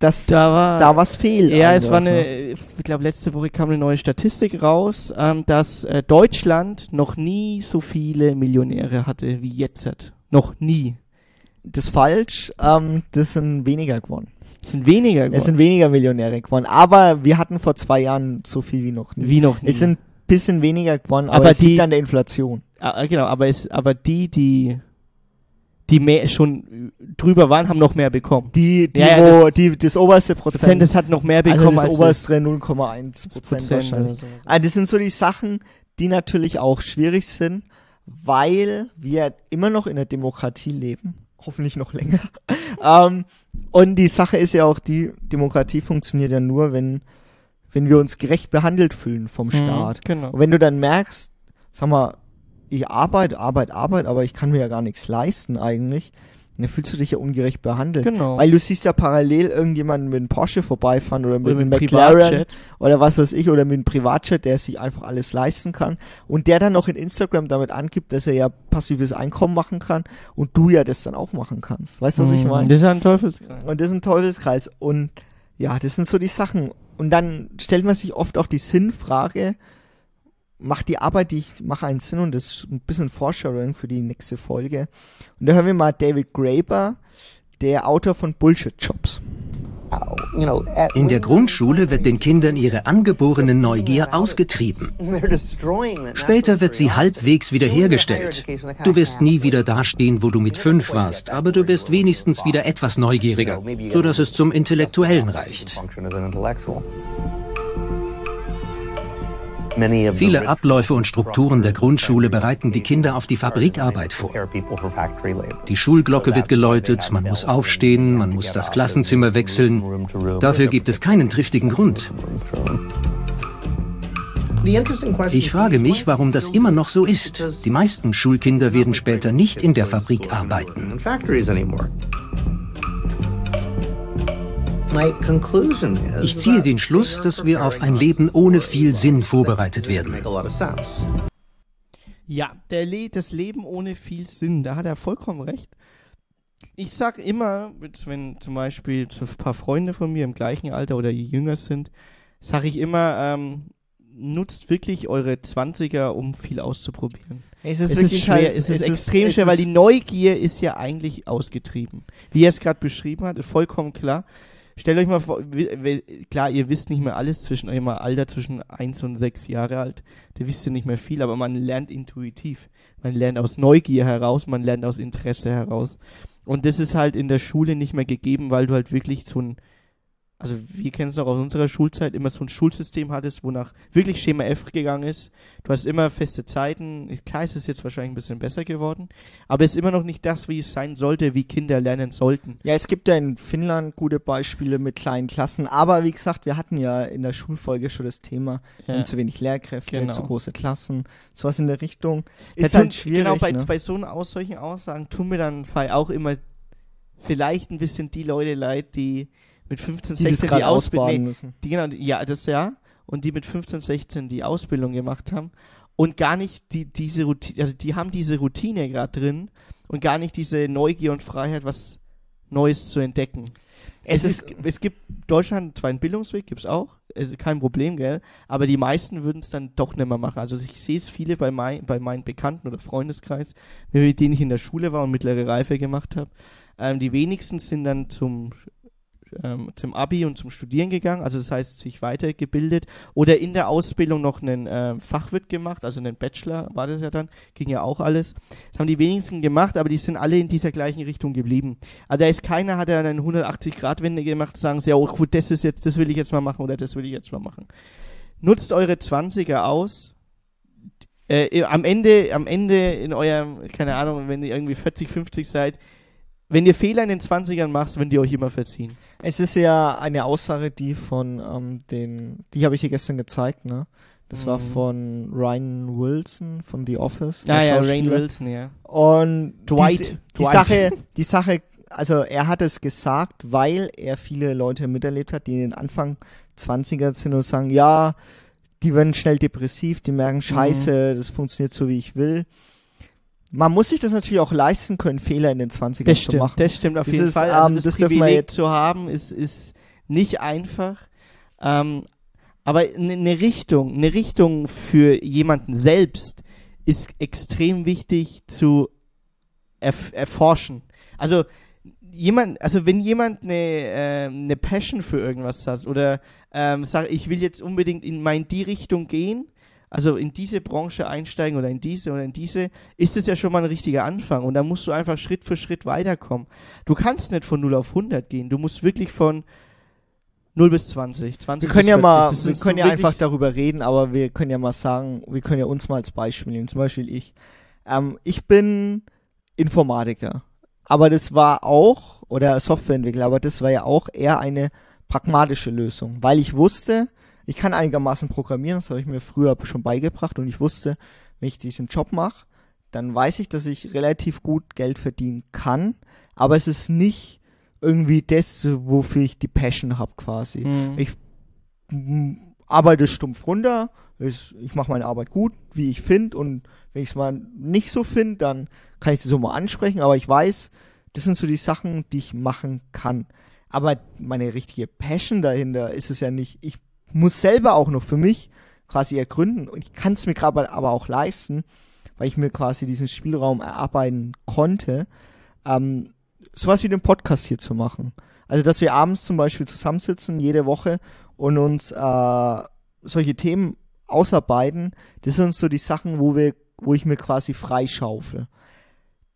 dass da, war, da was fehlt. Ja, es war eine, ne? ich glaube, letzte Woche kam eine neue Statistik raus, ähm, dass äh, Deutschland noch nie so viele Millionäre hatte wie jetzt hat. Noch nie. Das ist falsch, ähm, das sind weniger geworden. Es sind weniger geworden. Es sind weniger Millionäre geworden. Aber wir hatten vor zwei Jahren so viel wie noch nie. Wie noch nie. Es sind ein bisschen weniger geworden, aber, aber es die, liegt an der Inflation. Ah, genau, aber es, aber die, die die mehr schon drüber waren, haben noch mehr bekommen. Die, die, ja, wo, das, die das oberste Prozent, Prozent, das hat noch mehr bekommen also das oberste 0,1 Prozent wahrscheinlich. So. Also das sind so die Sachen, die natürlich auch schwierig sind, weil wir immer noch in der Demokratie leben, hoffentlich noch länger. ähm, und die Sache ist ja auch, die Demokratie funktioniert ja nur, wenn wenn wir uns gerecht behandelt fühlen vom mhm, Staat. Mhm, genau. Und wenn du dann merkst, sag mal, ich arbeite, arbeite, arbeite, aber ich kann mir ja gar nichts leisten eigentlich. dann fühlst du dich ja ungerecht behandelt. Genau. Weil du siehst ja parallel irgendjemanden mit einem Porsche vorbeifahren oder mit, oder mit einem McLaren Privatjet. oder was weiß ich oder mit einem Privatjet, der sich einfach alles leisten kann und der dann noch in Instagram damit angibt, dass er ja passives Einkommen machen kann und du ja das dann auch machen kannst. Weißt du, was ich mhm. meine? Das ist ja ein Teufelskreis. Und das ist ein Teufelskreis und ja, das sind so die Sachen. Und dann stellt man sich oft auch die Sinnfrage, macht die Arbeit, die ich mache, einen Sinn und das ist ein bisschen Foreshadowing für die nächste Folge. Und da hören wir mal David Graeber, der Autor von Bullshit Jobs. In der Grundschule wird den Kindern ihre angeborene Neugier ausgetrieben. Später wird sie halbwegs wiederhergestellt. Du wirst nie wieder dastehen, wo du mit fünf warst, aber du wirst wenigstens wieder etwas neugieriger, sodass es zum Intellektuellen reicht. Viele Abläufe und Strukturen der Grundschule bereiten die Kinder auf die Fabrikarbeit vor. Die Schulglocke wird geläutet, man muss aufstehen, man muss das Klassenzimmer wechseln. Dafür gibt es keinen triftigen Grund. Ich frage mich, warum das immer noch so ist. Die meisten Schulkinder werden später nicht in der Fabrik arbeiten. Ich ziehe den Schluss, dass wir auf ein Leben ohne viel Sinn vorbereitet werden. Ja, Le das Leben ohne viel Sinn, da hat er vollkommen recht. Ich sag immer, wenn zum Beispiel ein paar Freunde von mir im gleichen Alter oder jünger sind, sage ich immer, ähm, nutzt wirklich eure 20er, um viel auszuprobieren. Es ist, es wirklich ist schwer, es, es ist extrem schwer, weil die Neugier ist ja eigentlich ausgetrieben. Wie er es gerade beschrieben hat, ist vollkommen klar. Stellt euch mal vor, klar, ihr wisst nicht mehr alles zwischen eurem Alter zwischen 1 und 6 Jahre alt. Da wisst ihr nicht mehr viel, aber man lernt intuitiv. Man lernt aus Neugier heraus, man lernt aus Interesse heraus. Und das ist halt in der Schule nicht mehr gegeben, weil du halt wirklich so ein also wir kennen es noch aus unserer Schulzeit, immer so ein Schulsystem hattest, wonach wirklich Schema F gegangen ist. Du hast immer feste Zeiten. Klar ist es jetzt wahrscheinlich ein bisschen besser geworden, aber es ist immer noch nicht das, wie es sein sollte, wie Kinder lernen sollten. Ja, es gibt ja in Finnland gute Beispiele mit kleinen Klassen, aber wie gesagt, wir hatten ja in der Schulfolge schon das Thema, ja. zu wenig Lehrkräfte, genau. zu große Klassen, sowas in der Richtung. Ist ja, halt schwierig. Genau, bei, ne? bei so aus solchen Aussagen tun mir dann auch immer vielleicht ein bisschen die Leute leid, die mit 15, 16 die, die Ausbildung müssen. Die, genau, ja, das ja. Und die mit 15, 16 die Ausbildung gemacht haben und gar nicht die, diese Routine, also die haben diese Routine gerade drin und gar nicht diese Neugier und Freiheit, was Neues zu entdecken. Es, es, ist, es gibt Deutschland zwar einen Bildungsweg, gibt es auch, ist kein Problem, gell? Aber die meisten würden es dann doch nicht mehr machen. Also ich sehe es viele bei, mein, bei meinen Bekannten oder Freundeskreis, mit denen ich in der Schule war und mittlere Reife gemacht habe. Ähm, die wenigsten sind dann zum ähm, zum Abi und zum Studieren gegangen, also das heißt sich weitergebildet oder in der Ausbildung noch einen äh, Fachwirt gemacht, also einen Bachelor war das ja dann, ging ja auch alles. Das haben die wenigsten gemacht, aber die sind alle in dieser gleichen Richtung geblieben. Also da ist keiner, hat ja eine 180-Grad-Wende gemacht, sagen sie, ja, oh gut, das ist jetzt, das will ich jetzt mal machen oder das will ich jetzt mal machen. Nutzt eure 20er aus, äh, am Ende, am Ende in eurem, keine Ahnung, wenn ihr irgendwie 40, 50 seid, wenn ihr Fehler in den 20ern macht, wenn die euch immer verziehen. Es ist ja eine Aussage, die von ähm, den, die habe ich dir gestern gezeigt, ne? Das mhm. war von Ryan Wilson von The Office. Ah ja, Ryan Wilson, ja. Und Dwight. Die, die Dwight. Sache, die Sache, also er hat es gesagt, weil er viele Leute miterlebt hat, die in den Anfang 20er sind und sagen, ja, die werden schnell depressiv, die merken, mhm. scheiße, mhm. das funktioniert so, wie ich will man muss sich das natürlich auch leisten können, Fehler in den 20ern das zu stimmt, machen. Das stimmt auf das jeden Fall. Also ähm, das, das Privileg jetzt zu haben, ist, ist nicht einfach. Ähm, aber eine ne Richtung, eine Richtung für jemanden selbst ist extrem wichtig zu erf erforschen. Also jemand, also wenn jemand eine, äh, eine Passion für irgendwas hat oder ähm, sagt, ich will jetzt unbedingt in mein die Richtung gehen, also in diese Branche einsteigen oder in diese oder in diese, ist es ja schon mal ein richtiger Anfang. Und da musst du einfach Schritt für Schritt weiterkommen. Du kannst nicht von 0 auf 100 gehen. Du musst wirklich von 0 bis 20, 20 wir können bis ja 40. mal, das wir können so ja einfach darüber reden, aber wir können ja mal sagen, wir können ja uns mal als Beispiel nehmen. Zum Beispiel ich. Ähm, ich bin Informatiker. Aber das war auch, oder Softwareentwickler, aber das war ja auch eher eine pragmatische Lösung, weil ich wusste, ich kann einigermaßen programmieren, das habe ich mir früher schon beigebracht und ich wusste, wenn ich diesen Job mache, dann weiß ich, dass ich relativ gut Geld verdienen kann, aber es ist nicht irgendwie das, wofür ich die Passion habe quasi. Mhm. Ich arbeite stumpf runter, ich, ich mache meine Arbeit gut, wie ich finde und wenn ich es mal nicht so finde, dann kann ich es so mal ansprechen, aber ich weiß, das sind so die Sachen, die ich machen kann. Aber meine richtige Passion dahinter ist es ja nicht, ich muss selber auch noch für mich quasi ergründen und ich kann es mir gerade aber auch leisten, weil ich mir quasi diesen Spielraum erarbeiten konnte, ähm, sowas wie den Podcast hier zu machen. Also, dass wir abends zum Beispiel zusammensitzen, jede Woche und uns äh, solche Themen ausarbeiten, das sind so die Sachen, wo wir, wo ich mir quasi freischaufel.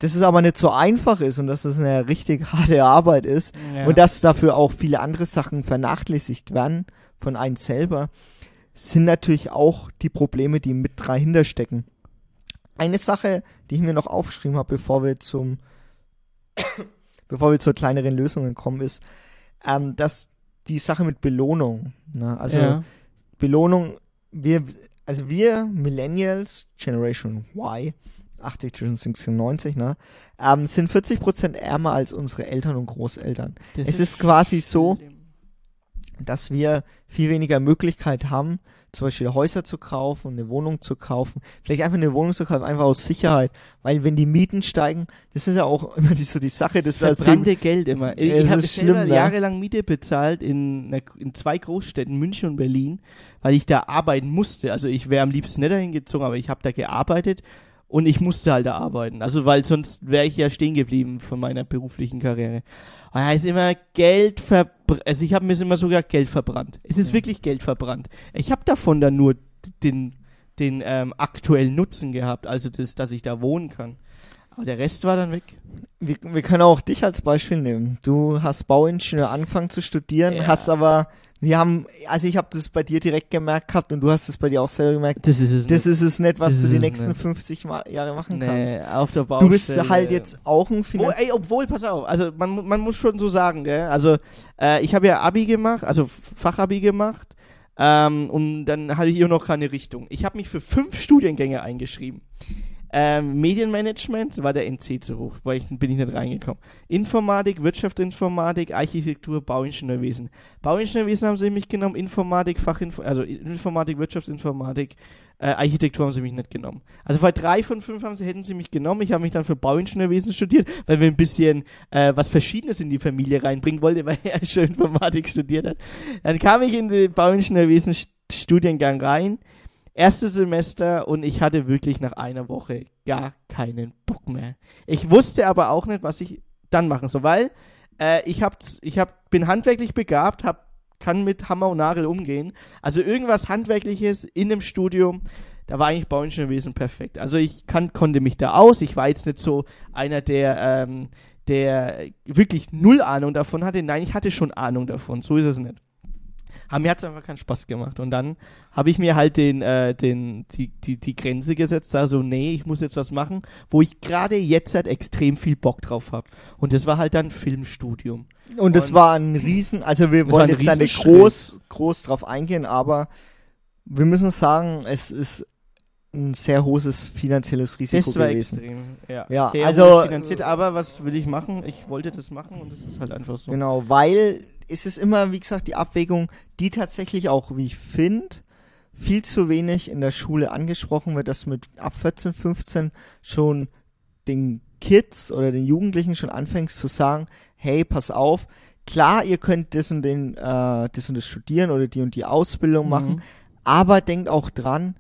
Dass es aber nicht so einfach ist und dass es eine richtig harte Arbeit ist ja. und dass dafür auch viele andere Sachen vernachlässigt werden von einem selber, sind natürlich auch die Probleme, die mit dahinter stecken. Eine Sache, die ich mir noch aufgeschrieben habe, bevor wir zum, bevor wir zu kleineren Lösungen kommen, ist, ähm, dass die Sache mit Belohnung, ne? also ja. Belohnung, wir, also wir Millennials, Generation Y, 80 zwischen 60 und 90, ne, ähm, sind 40% ärmer als unsere Eltern und Großeltern. Das es ist, ist quasi so, dass wir viel weniger Möglichkeit haben, zum Beispiel Häuser zu kaufen, eine Wohnung zu kaufen, vielleicht einfach eine Wohnung zu kaufen, einfach aus Sicherheit, weil wenn die Mieten steigen, das ist ja auch immer die, so die Sache, das, das verbrannte Geld immer. Ich, ich habe selber ne? jahrelang Miete bezahlt in, in zwei Großstädten, München und Berlin, weil ich da arbeiten musste. Also ich wäre am liebsten nicht dahin gezogen, aber ich habe da gearbeitet und ich musste halt da arbeiten. Also, weil sonst wäre ich ja stehen geblieben von meiner beruflichen Karriere. Und heißt immer Geld verbrannt. Also, ich habe mir immer sogar Geld verbrannt. Es ist ja. wirklich Geld verbrannt. Ich habe davon dann nur den, den ähm, aktuellen Nutzen gehabt. Also, das, dass ich da wohnen kann. Aber der Rest war dann weg. Wir, wir können auch dich als Beispiel nehmen. Du hast Bauingenieur angefangen zu studieren, ja. hast aber wir haben, also ich habe das bei dir direkt gemerkt gehabt und du hast es bei dir auch selber gemerkt. Das ist es das nicht. ist es nicht, was das du die nächsten nicht. 50 Jahre machen nee, kannst. auf der Baustelle. Du bist halt jetzt auch ein Finanz... Oh, ey, obwohl, pass auf, also man, man muss schon so sagen, gell? Also äh, ich habe ja Abi gemacht, also Fachabi gemacht ähm, und dann hatte ich hier noch keine Richtung. Ich habe mich für fünf Studiengänge eingeschrieben. Ähm, Medienmanagement war der NC zu hoch, weil ich bin ich nicht reingekommen. Informatik, Wirtschaftsinformatik, Architektur, Bauingenieurwesen. Bauingenieurwesen haben sie mich genommen, Informatik, Fachinformatik, also Informatik, Wirtschaftsinformatik, Äh, Architektur haben sie mich nicht genommen. Also bei drei von fünf haben sie, hätten sie mich genommen. Ich habe mich dann für Bauingenieurwesen studiert, weil wir ein bisschen äh, was Verschiedenes in die Familie reinbringen wollten, weil er schon Informatik studiert hat. Dann kam ich in den Bauingenieurwesen Studiengang rein erstes Semester und ich hatte wirklich nach einer Woche gar keinen Bock mehr. Ich wusste aber auch nicht, was ich dann machen soll, weil äh, ich, hab, ich hab, bin handwerklich begabt, hab, kann mit Hammer und Nagel umgehen. Also irgendwas Handwerkliches in dem Studium, da war eigentlich Bauingenieurwesen perfekt. Also ich kann, konnte mich da aus. Ich war jetzt nicht so einer, der, ähm, der wirklich null Ahnung davon hatte. Nein, ich hatte schon Ahnung davon. So ist es nicht. Aber mir hat es einfach keinen Spaß gemacht. Und dann habe ich mir halt den, äh, den, die, die, die Grenze gesetzt, also nee, ich muss jetzt was machen, wo ich gerade jetzt halt extrem viel Bock drauf habe. Und das war halt dann Filmstudium. Und es war ein Riesen, also wir wollen jetzt nicht groß, groß drauf eingehen, aber wir müssen sagen, es ist ein sehr hohes finanzielles Risiko das war gewesen. extrem, ja. ja sehr also finanziert, aber was will ich machen? Ich wollte das machen und das ist halt einfach so. Genau, weil es ist immer, wie gesagt, die Abwägung, die tatsächlich auch, wie ich finde, viel zu wenig in der Schule angesprochen wird, dass mit ab 14, 15 schon den Kids oder den Jugendlichen schon anfängst zu sagen, hey, pass auf, klar, ihr könnt das und, den, äh, das und das studieren oder die und die Ausbildung mhm. machen, aber denkt auch dran,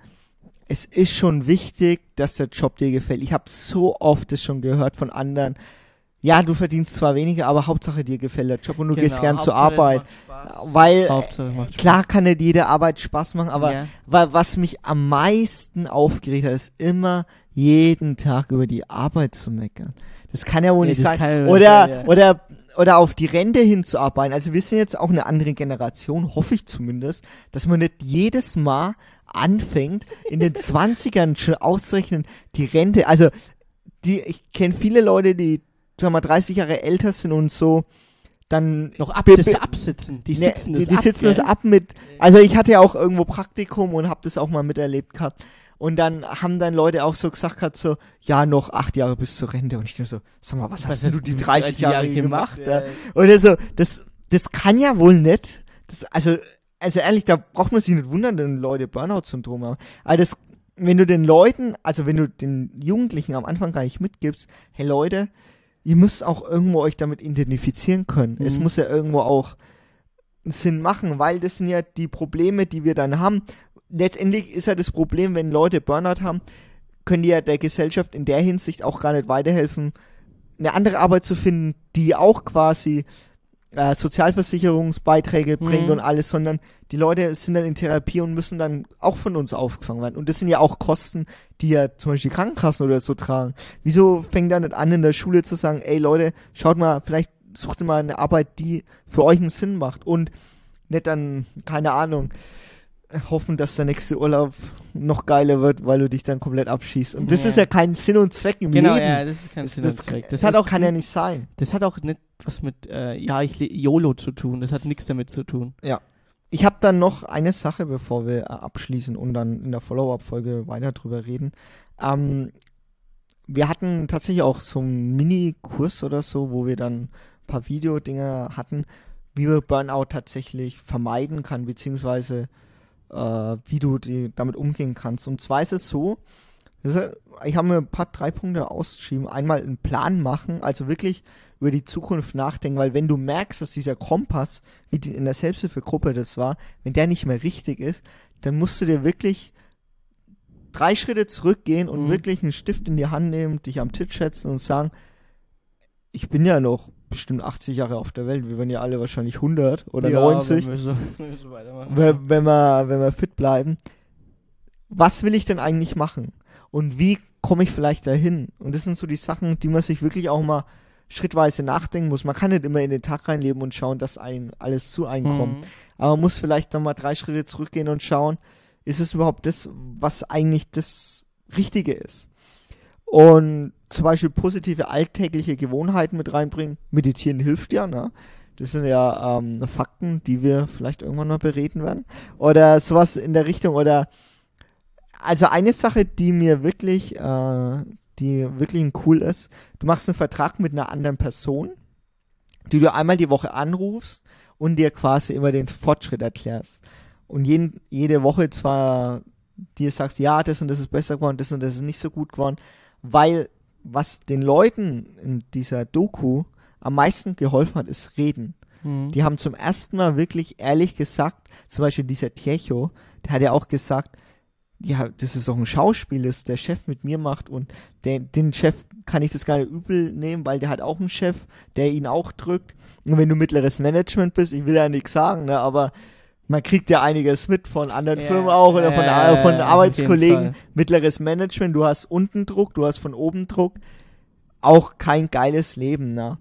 es ist schon wichtig, dass der Job dir gefällt. Ich habe so oft das schon gehört von anderen, ja, du verdienst zwar weniger, aber Hauptsache dir gefällt der Job und du genau, gehst gern Hauptsache zur Arbeit. Weil klar kann nicht jede Arbeit Spaß machen, aber ja. weil, was mich am meisten aufgeregt hat, ist immer jeden Tag über die Arbeit zu meckern. Das kann ja wohl ja, nicht sein. Oder, sein, ja. oder, oder auf die Rente hinzuarbeiten. Also wir sind jetzt auch eine andere Generation, hoffe ich zumindest, dass man nicht jedes Mal anfängt, in den 20ern schon auszurechnen, die Rente, also die, ich kenne viele Leute, die sag mal, 30 Jahre älter sind und so, dann noch ab, das absitzen. Die ne, sitzen ne, das die, die ab. sitzen das ab mit. Also ich hatte ja auch irgendwo Praktikum und habe das auch mal miterlebt gehabt. Und dann haben dann Leute auch so gesagt gehabt, so, ja, noch acht Jahre bis zur Rente. Und ich dachte so, sag mal, was, was hast, hast du die 30 Jahre, Jahre gemacht? gemacht ja. Und so, das, das kann ja wohl nicht. Das, also, also ehrlich, da braucht man sich nicht wundern, wenn Leute Burnout-Syndrom haben. Aber das, wenn du den Leuten, also wenn du den Jugendlichen am Anfang gar nicht mitgibst, hey Leute, ihr müsst auch irgendwo euch damit identifizieren können. Mhm. Es muss ja irgendwo auch Sinn machen, weil das sind ja die Probleme, die wir dann haben. Letztendlich ist ja das Problem, wenn Leute Burnout haben, können die ja der Gesellschaft in der Hinsicht auch gar nicht weiterhelfen, eine andere Arbeit zu finden, die auch quasi äh, Sozialversicherungsbeiträge mhm. bringt und alles, sondern die Leute sind dann in Therapie und müssen dann auch von uns aufgefangen werden. Und das sind ja auch Kosten, die ja zum Beispiel Krankenkassen oder so tragen. Wieso fängt er nicht an, in der Schule zu sagen, ey Leute, schaut mal, vielleicht sucht ihr mal eine Arbeit, die für euch einen Sinn macht und nicht dann, keine Ahnung, hoffen, dass der nächste Urlaub noch geiler wird, weil du dich dann komplett abschießt. Und das ja. ist ja kein Sinn und Zweck im genau, Leben. Ja, das ist kein das, Sinn und Zweck. Das, das hat auch, kann ja nicht sein. Das hat auch nicht was mit, äh, ja, ich YOLO zu tun. Das hat nichts damit zu tun. Ja. Ich habe dann noch eine Sache, bevor wir äh, abschließen und dann in der Follow-up-Folge weiter drüber reden. Ähm, wir hatten tatsächlich auch so einen Mini-Kurs oder so, wo wir dann ein paar Videodinger hatten, wie man Burnout tatsächlich vermeiden kann, beziehungsweise äh, wie du die, damit umgehen kannst. Und zwar ist es so, ich habe mir ein paar drei Punkte ausgeschrieben. Einmal einen Plan machen, also wirklich über die Zukunft nachdenken, weil wenn du merkst, dass dieser Kompass, wie in der Selbsthilfegruppe das war, wenn der nicht mehr richtig ist, dann musst du dir wirklich drei Schritte zurückgehen und mhm. wirklich einen Stift in die Hand nehmen, dich am Tisch schätzen und sagen, ich bin ja noch bestimmt 80 Jahre auf der Welt. Wir werden ja alle wahrscheinlich 100 oder ja, 90. Wenn wir, so, wenn, wenn, wir, wenn wir fit bleiben. Was will ich denn eigentlich machen? Und wie komme ich vielleicht dahin? Und das sind so die Sachen, die man sich wirklich auch mal schrittweise nachdenken muss. Man kann nicht immer in den Tag reinleben und schauen, dass einem alles zu einkommt. Mhm. Aber man muss vielleicht nochmal drei Schritte zurückgehen und schauen, ist es überhaupt das, was eigentlich das Richtige ist? Und zum Beispiel positive alltägliche Gewohnheiten mit reinbringen. Meditieren hilft ja, ne? Das sind ja ähm, Fakten, die wir vielleicht irgendwann mal bereden werden. Oder sowas in der Richtung. Oder also eine Sache, die mir wirklich, äh, die wirklich cool ist, du machst einen Vertrag mit einer anderen Person, die du einmal die Woche anrufst und dir quasi immer den Fortschritt erklärst. Und jeden, jede Woche zwar dir sagst, ja, das und das ist besser geworden, das und das ist nicht so gut geworden, weil was den Leuten in dieser Doku am meisten geholfen hat, ist Reden. Mhm. Die haben zum ersten Mal wirklich ehrlich gesagt, zum Beispiel dieser Tiecho, der hat ja auch gesagt, ja, das ist auch ein Schauspiel, das der Chef mit mir macht und der, den Chef kann ich das gar nicht übel nehmen, weil der hat auch einen Chef, der ihn auch drückt. Und wenn du mittleres Management bist, ich will ja nichts sagen, ne, aber man kriegt ja einiges mit von anderen ja, Firmen auch oder von, äh, von Arbeitskollegen. Mittleres Management, du hast unten Druck, du hast von oben Druck. Auch kein geiles Leben, ne?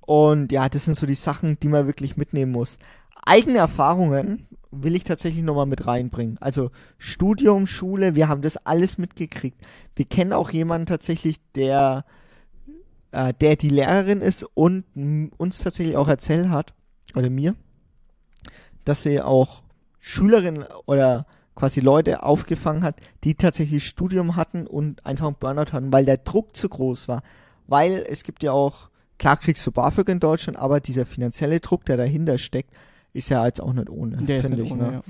Und ja, das sind so die Sachen, die man wirklich mitnehmen muss. Eigene Erfahrungen will ich tatsächlich nochmal mit reinbringen. Also Studium, Schule, wir haben das alles mitgekriegt. Wir kennen auch jemanden tatsächlich, der, äh, der die Lehrerin ist und uns tatsächlich auch erzählt hat, oder mir, dass sie auch Schülerinnen oder quasi Leute aufgefangen hat, die tatsächlich Studium hatten und einfach einen Burnout hatten, weil der Druck zu groß war. Weil es gibt ja auch, klar kriegst du BAföG in Deutschland, aber dieser finanzielle Druck, der dahinter steckt, ist ja jetzt auch nicht ohne, finde ich. Ohne, ne? ja.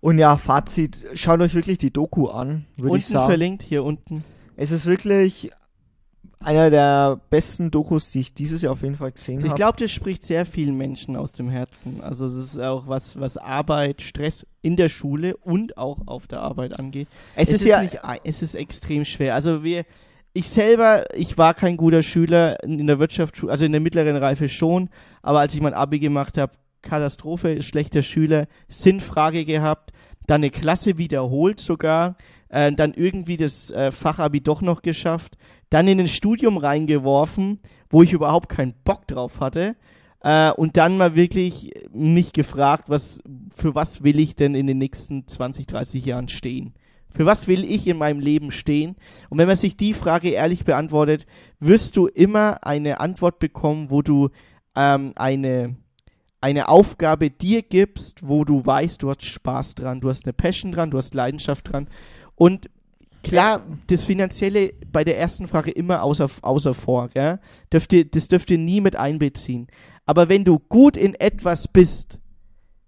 Und ja, Fazit, schaut euch wirklich die Doku an, würde ich sagen. verlinkt, hier unten. Es ist wirklich einer der besten Dokus, die ich dieses Jahr auf jeden Fall gesehen habe. Ich glaube, das spricht sehr vielen Menschen aus dem Herzen. Also es ist auch was, was Arbeit, Stress in der Schule und auch auf der Arbeit angeht. Es, es ist, ist, ja, nicht, es ist extrem schwer. Also wir, ich selber, ich war kein guter Schüler in der Wirtschaft, also in der mittleren Reife schon, aber als ich mein Abi gemacht habe, Katastrophe, schlechter Schüler, Sinnfrage gehabt, dann eine Klasse wiederholt sogar, äh, dann irgendwie das äh, Fachabi doch noch geschafft, dann in ein Studium reingeworfen, wo ich überhaupt keinen Bock drauf hatte. Äh, und dann mal wirklich mich gefragt, was, für was will ich denn in den nächsten 20, 30 Jahren stehen? Für was will ich in meinem Leben stehen? Und wenn man sich die Frage ehrlich beantwortet, wirst du immer eine Antwort bekommen, wo du ähm, eine, eine Aufgabe dir gibst, wo du weißt, du hast Spaß dran, du hast eine Passion dran, du hast Leidenschaft dran. Und klar, das Finanzielle bei der ersten Frage immer außer, außer vor, gell? Dürft ihr, das dürft ihr nie mit einbeziehen. Aber wenn du gut in etwas bist,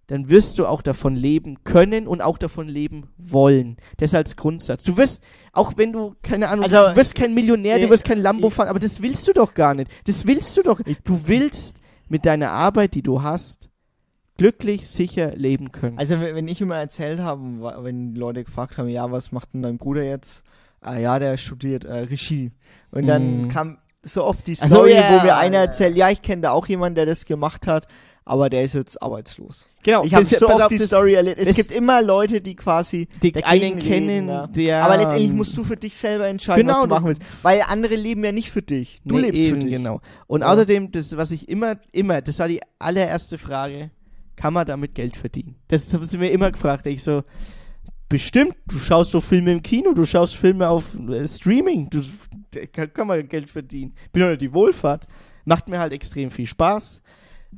dann wirst du auch davon leben können und auch davon leben wollen. Das als Grundsatz. Du wirst, auch wenn du, keine Ahnung, also, du wirst kein Millionär, äh, du wirst kein Lambo fahren, aber das willst du doch gar nicht. Das willst du doch. Du willst mit deiner Arbeit, die du hast, glücklich, sicher leben können. Also wenn ich immer erzählt habe, wenn Leute gefragt haben, ja, was macht denn dein Bruder jetzt? Ah, ja, der studiert äh, Regie. Und dann mm. kam so oft die Story, also, yeah, wo mir einer erzählt, ja, ich kenne da auch jemanden, der das gemacht hat aber der ist jetzt arbeitslos. Genau, ich habe so oft die Story erlebt. Es, gibt immer Leute, die quasi die einen kennen, ja. der aber letztendlich musst du für dich selber entscheiden, genau, was du machen willst, weil andere leben ja nicht für dich. Du nee, lebst eben, für dich. Genau. Und ja. außerdem, das was ich immer immer, das war die allererste Frage, kann man damit Geld verdienen? Das haben sie mir immer gefragt. Ich so bestimmt, du schaust doch Filme im Kino, du schaust Filme auf äh, Streaming, du kann, kann man Geld verdienen. Bin doch die Wohlfahrt. Macht mir halt extrem viel Spaß.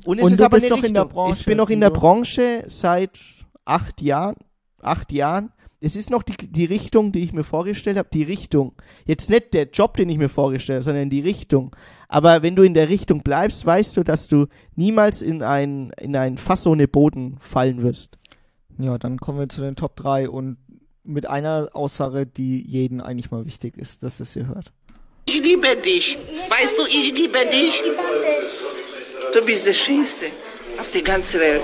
Und es und ist aber bist noch in der Branche. Ich bin noch in der Branche seit acht Jahren. Acht Jahren. Es ist noch die, die Richtung, die ich mir vorgestellt habe. Die Richtung. Jetzt nicht der Job, den ich mir vorgestellt habe, sondern die Richtung. Aber wenn du in der Richtung bleibst, weißt du, dass du niemals in ein, in ein Fass ohne Boden fallen wirst. Ja, dann kommen wir zu den Top 3 und mit einer Aussage, die jeden eigentlich mal wichtig ist, dass es ihr hört. Ich liebe dich. Weißt du, ich liebe dich. Du bist der Schönste auf der ganzen Welt.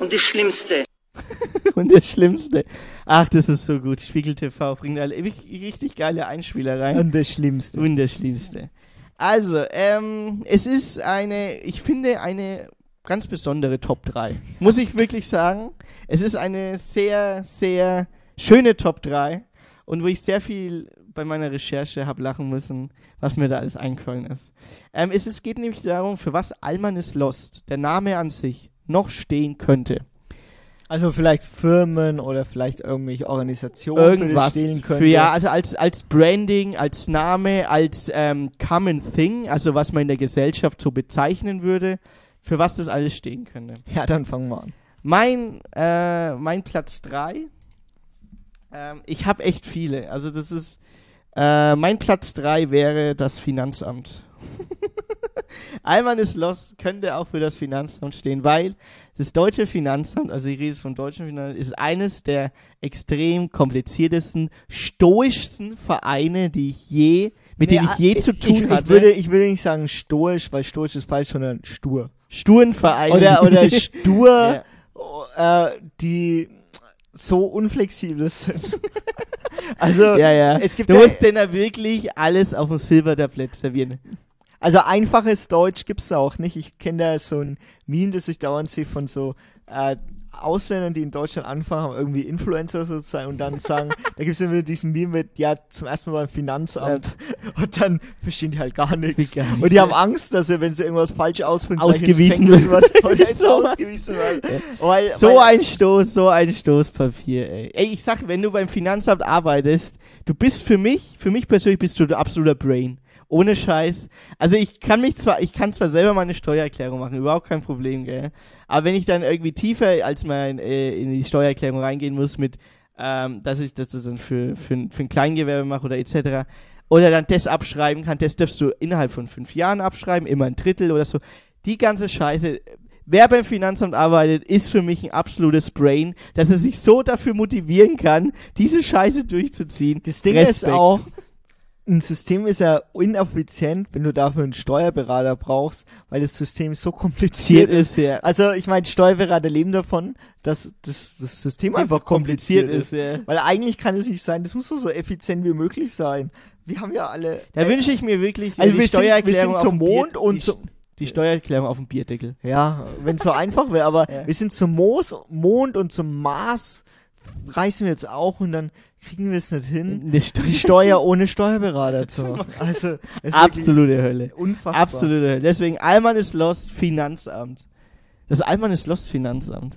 Und der Schlimmste. und der Schlimmste. Ach, das ist so gut. Spiegel TV bringt alle richtig geile Einspieler rein. Und der Schlimmste. Und der Schlimmste. Also, ähm, es ist eine, ich finde, eine ganz besondere Top 3. Muss ich wirklich sagen. Es ist eine sehr, sehr schöne Top 3 und wo ich sehr viel bei meiner Recherche habe lachen müssen, was mir da alles eingefallen ist. Ähm, es, es geht nämlich darum, für was Allman is Lost, der Name an sich, noch stehen könnte. Also vielleicht Firmen oder vielleicht irgendwelche Organisationen irgendwas stehen könnte. Für, ja, also als als Branding, als Name, als ähm, Common Thing, also was man in der Gesellschaft so bezeichnen würde, für was das alles stehen könnte. Ja, dann fangen wir an. Mein äh, mein Platz 3 ähm, ich habe echt viele. Also das ist äh, mein Platz 3 wäre das Finanzamt. Alman ist Lost könnte auch für das Finanzamt stehen, weil das deutsche Finanzamt, also ich rede vom deutschen Finanzamt, ist eines der extrem kompliziertesten, stoischsten Vereine, die ich je, mit nee, denen ich je ich, zu tun ich, hatte. Ich würde, ich würde nicht sagen stoisch, weil stoisch ist falsch, sondern stur. Sturen Vereine. Oder, oder stur, ja. äh, die so unflexibel sind. also, ja, ja. es gibt du musst denn da wirklich alles auf dem Silbertablett servieren. Also einfaches Deutsch gibt's auch nicht. Ich kenne da so ein Meme, das ich dauernd sehe von so äh, Ausländern, die in Deutschland anfangen, irgendwie Influencer sozusagen und dann sagen, da gibt es immer diesen Meme mit, ja, zum ersten Mal beim Finanzamt ja. und dann verstehen die halt gar nichts. Und die haben Angst, dass sie, wenn sie irgendwas falsch ausfinden, ausgewiesen wird. Oder so, ausgewiesen wird. Weil, so weil, ein Stoß, so ein Stoßpapier, ey. Ey, ich sag, wenn du beim Finanzamt arbeitest, du bist für mich, für mich persönlich bist du der absoluter Brain. Ohne Scheiß. Also ich kann mich zwar, ich kann zwar selber meine Steuererklärung machen, überhaupt kein Problem, gell. Aber wenn ich dann irgendwie tiefer als mein äh, in die Steuererklärung reingehen muss mit, ähm, dass ich das dann für, für, für ein Kleingewerbe mache oder etc. Oder dann das abschreiben kann, das darfst du innerhalb von fünf Jahren abschreiben, immer ein Drittel oder so. Die ganze Scheiße, wer beim Finanzamt arbeitet, ist für mich ein absolutes Brain, dass er sich so dafür motivieren kann, diese Scheiße durchzuziehen. Das Ding Respekt. ist auch, ein System ist ja ineffizient, wenn du dafür einen Steuerberater brauchst, weil das System so kompliziert ist. Ja. Also ich meine, Steuerberater leben davon, dass das, das System einfach kompliziert, kompliziert ist. ist ja. Weil eigentlich kann es nicht sein, das muss doch so effizient wie möglich sein. Wir haben ja alle. Da äh, wünsche ich mir wirklich also die wir Steuererklärung sind, wir sind zum Mond Bier, und die, zum die Steuererklärung auf dem Bierdeckel. Ja, wenn es so einfach wäre, aber ja. wir sind zum Moos, Mond und zum Mars reißen wir jetzt auch und dann kriegen wir es nicht hin, die Steuer ohne Steuerberater zu machen. Also, absolute Hölle. Unfassbar. Absolute Hölle. Deswegen, Allmann ist Lost Finanzamt. Das Allmann ist Lost Finanzamt.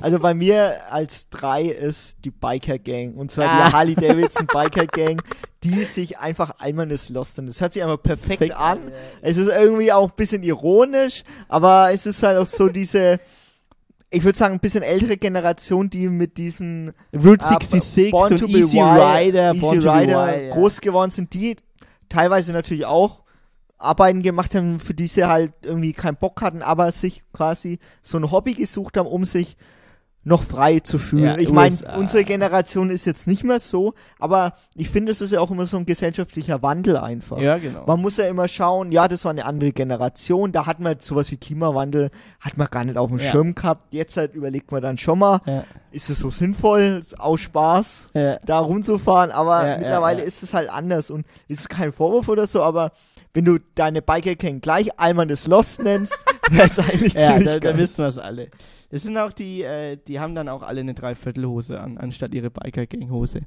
Also bei mir als drei ist die Biker Gang. Und zwar ah. die Harley Davidson Biker Gang, die sich einfach Allmann ist Lost. Und das hört sich einfach perfekt, perfekt an. Ja. Es ist irgendwie auch ein bisschen ironisch, aber es ist halt auch so diese ich würde sagen, ein bisschen ältere Generation, die mit diesen Route 66 äh, Born to Easy Rider, Easy Born Rider to groß geworden sind, die teilweise natürlich auch Arbeiten gemacht haben, für die sie halt irgendwie keinen Bock hatten, aber sich quasi so ein Hobby gesucht haben, um sich noch frei zu fühlen. Ja, ich meine, unsere Generation ist jetzt nicht mehr so, aber ich finde, es ist ja auch immer so ein gesellschaftlicher Wandel einfach. Ja, genau. Man muss ja immer schauen, ja, das war eine andere Generation, da hat man sowas wie Klimawandel, hat man gar nicht auf dem ja. Schirm gehabt. Jetzt halt überlegt man dann schon mal, ja. ist es so sinnvoll, aus Spaß, da rumzufahren, aber mittlerweile ist es halt anders und ist kein Vorwurf oder so, aber wenn du deine Biker Gang gleich einmal das Lost nennst, wäre es eigentlich ja, ziemlich da, da wissen wir es alle. Das sind auch die, äh, die haben dann auch alle eine Dreiviertelhose an, anstatt ihre Biker Gang Hose.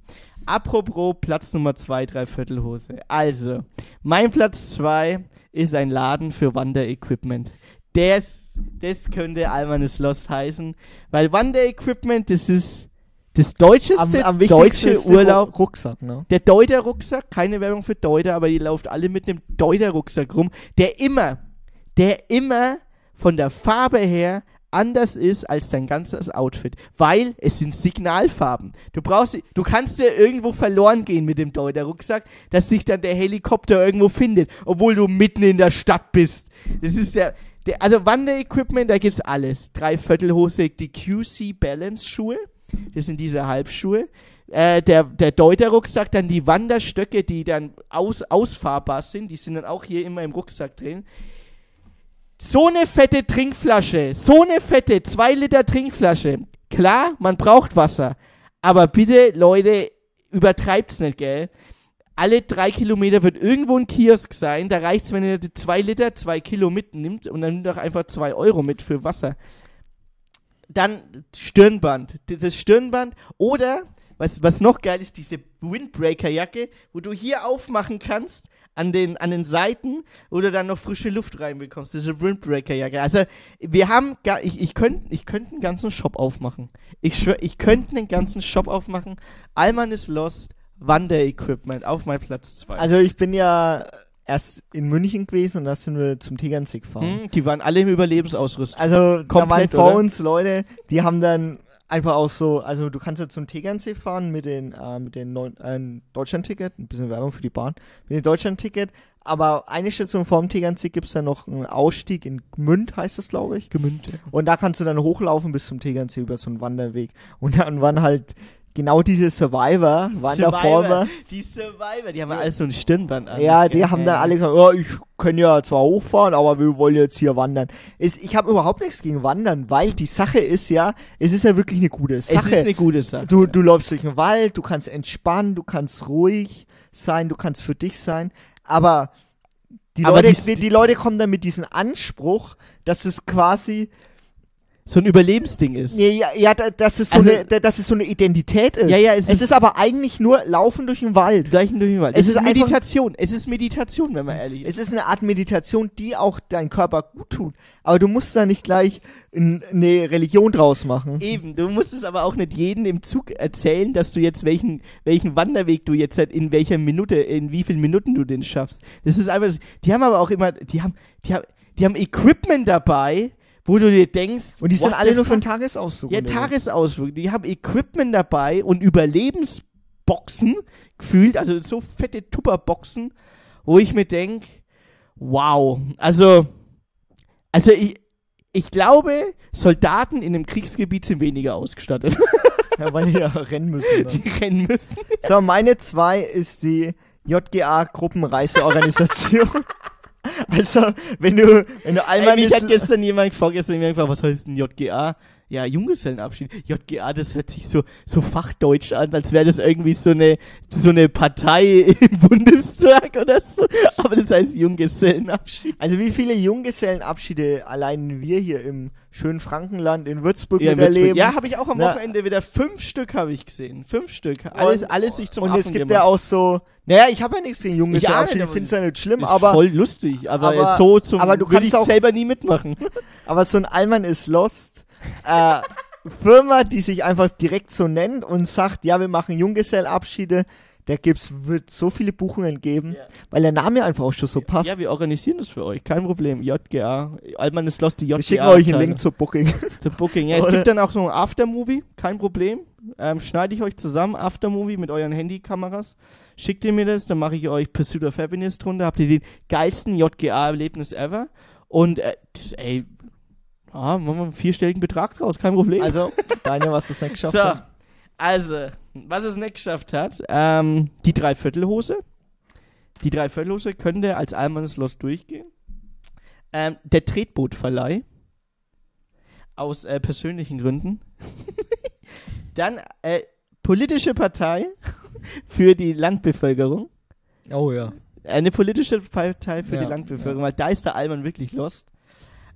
Apropos Platz Nummer zwei Dreiviertelhose. Also, mein Platz zwei ist ein Laden für Wanderequipment. Das, das könnte Almanes Lost heißen, weil Wanderequipment, das ist das deutscheste am, am deutsche Urlaub. Rucksack, ne? Der Deuter-Rucksack, keine Werbung für Deuter, aber die lauft alle mit einem Deuter-Rucksack rum, der immer, der immer von der Farbe her anders ist als dein ganzes Outfit, weil es sind Signalfarben. Du brauchst, du kannst ja irgendwo verloren gehen mit dem Deuter-Rucksack, dass sich dann der Helikopter irgendwo findet, obwohl du mitten in der Stadt bist. Das ist der, der also Wanderequipment, da gibt's alles. Dreiviertelhose, die QC Balance Schuhe das sind diese Halbschuhe. Äh, der, der Deuter-Rucksack, dann die Wanderstöcke, die dann aus, ausfahrbar sind, die sind dann auch hier immer im Rucksack drin. So eine fette Trinkflasche, so eine fette 2 Liter Trinkflasche. Klar, man braucht Wasser. Aber bitte, Leute, übertreibt's nicht, gell? Alle drei Kilometer wird irgendwo ein Kiosk sein. Da reicht's, wenn ihr 2 Liter, 2 Kilo mitnimmt und dann nimmt doch einfach 2 Euro mit für Wasser dann Stirnband. Das Stirnband oder, was, was noch geil ist, diese Windbreaker-Jacke, wo du hier aufmachen kannst an den, an den Seiten, du dann noch frische Luft reinbekommst. Diese Windbreaker-Jacke. Also, wir haben, gar, ich, ich könnte ich könnt einen ganzen Shop aufmachen. Ich schwör, ich könnte einen ganzen Shop aufmachen. Alman ist lost. Wander-Equipment auf mein Platz 2. Also, ich bin ja erst in München gewesen und da sind wir zum Tegernsee gefahren. Hm, die waren alle im Überlebensausrüstung. Also komplett da waren vor uns Leute, die haben dann einfach auch so, also du kannst jetzt zum Tegernsee fahren mit den, äh, mit den neuen, äh, Deutschland-Ticket, ein bisschen Werbung für die Bahn, mit dem Deutschland-Ticket, aber eine Station vorm Tegernsee gibt es dann noch einen Ausstieg in Gmünd, heißt das, glaube ich. Gmünd, ja. Und da kannst du dann hochlaufen bis zum Tegernsee über so einen Wanderweg. Und dann waren halt genau diese Survivor, Wanderformer. Die Survivor, die haben ja alles so ein Stirnband an. Ja, die haben dann alle gesagt, oh, ich kann ja zwar hochfahren, aber wir wollen jetzt hier wandern. Es, ich habe überhaupt nichts gegen Wandern, weil die Sache ist ja, es ist ja wirklich eine gute Sache. Es ist eine gute Sache. Du, du läufst durch den Wald, du kannst entspannen, du kannst ruhig sein, du kannst für dich sein, aber die, aber Leute, die, die Leute kommen dann mit diesem Anspruch, dass es quasi so ein Überlebensding ist. Ja, ja, ja dass, es so also, eine, dass es so eine Identität ist. Ja, ja, es, es ist, aber eigentlich nur Laufen durch den Wald. Laufen durch den Wald. Es, es ist Meditation. Es ist Meditation, wenn man ehrlich ist. Es ist eine Art Meditation, die auch dein Körper gut tut. Aber du musst da nicht gleich eine Religion draus machen. Eben, du musst es aber auch nicht jedem im Zug erzählen, dass du jetzt welchen, welchen Wanderweg du jetzt halt in welcher Minute, in wie vielen Minuten du den schaffst. Das ist einfach, die haben aber auch immer, die haben, die haben, die haben Equipment dabei, wo du dir denkst. Und die sind alle nur für einen Tagesausflug. Ja, Tagesausflug. Die haben Equipment dabei und Überlebensboxen gefühlt, also so fette Tupperboxen, wo ich mir denke, wow. Also, also ich, ich glaube, Soldaten in einem Kriegsgebiet sind weniger ausgestattet. Ja, weil die ja rennen müssen. Dann. Die rennen müssen. So, meine zwei ist die JGA Gruppenreiseorganisation. Also, wenn du, wenn du einmal. Mich hat gestern jemand, vorgestern jemand gefragt, was heißt denn JGA? Ja, Junggesellenabschied. JGA, das hört sich so, so fachdeutsch an, als wäre das irgendwie so eine, so eine Partei im Bundestag oder so. Aber das heißt Junggesellenabschied. Also wie viele Junggesellenabschiede allein wir hier im schönen Frankenland in Würzburg ja, miterleben? Ja, habe ich auch am Na, Wochenende wieder fünf Stück habe ich gesehen. Fünf Stück. Alles, alles sich zum Und Affen es gibt gemacht. ja auch so, naja, ich habe ja nichts gegen Junggesellenabschiede, ich finde es ja nicht schlimm, aber. voll lustig, aber, aber so zum, aber du kannst ich auch, selber nie mitmachen. aber so ein Allmann ist lost äh, Firma, die sich einfach direkt so nennt und sagt, ja, wir machen Junggesellabschiede, da gibt's, wird so viele Buchungen geben, ja. weil der Name einfach auch schon so passt. Ja, wir organisieren das für euch, kein Problem. JGA, Altmann ist Lost, die JGA. Wir schicken euch einen Link zur Booking. Zur Booking, ja. Es gibt dann auch so ein Aftermovie, kein Problem. Ähm, schneide ich euch zusammen, Aftermovie mit euren Handykameras. Schickt ihr mir das, dann mache ich euch Pursuit of Happiness drunter. Habt ihr den geilsten JGA-Erlebnis ever. Und äh, das, ey, Ah, machen wir einen vierstelligen Betrag draus, kein Problem. Also, Daniel, was es nicht geschafft so, hat. Also, was es nicht geschafft hat, ähm, die Dreiviertelhose. Die Dreiviertelhose könnte als Almanes Lost durchgehen. Ähm, der Tretbootverleih. Aus äh, persönlichen Gründen. Dann äh, politische Partei für die Landbevölkerung. Oh ja. Eine politische Partei für ja, die Landbevölkerung, ja. weil da ist der Alman wirklich lost.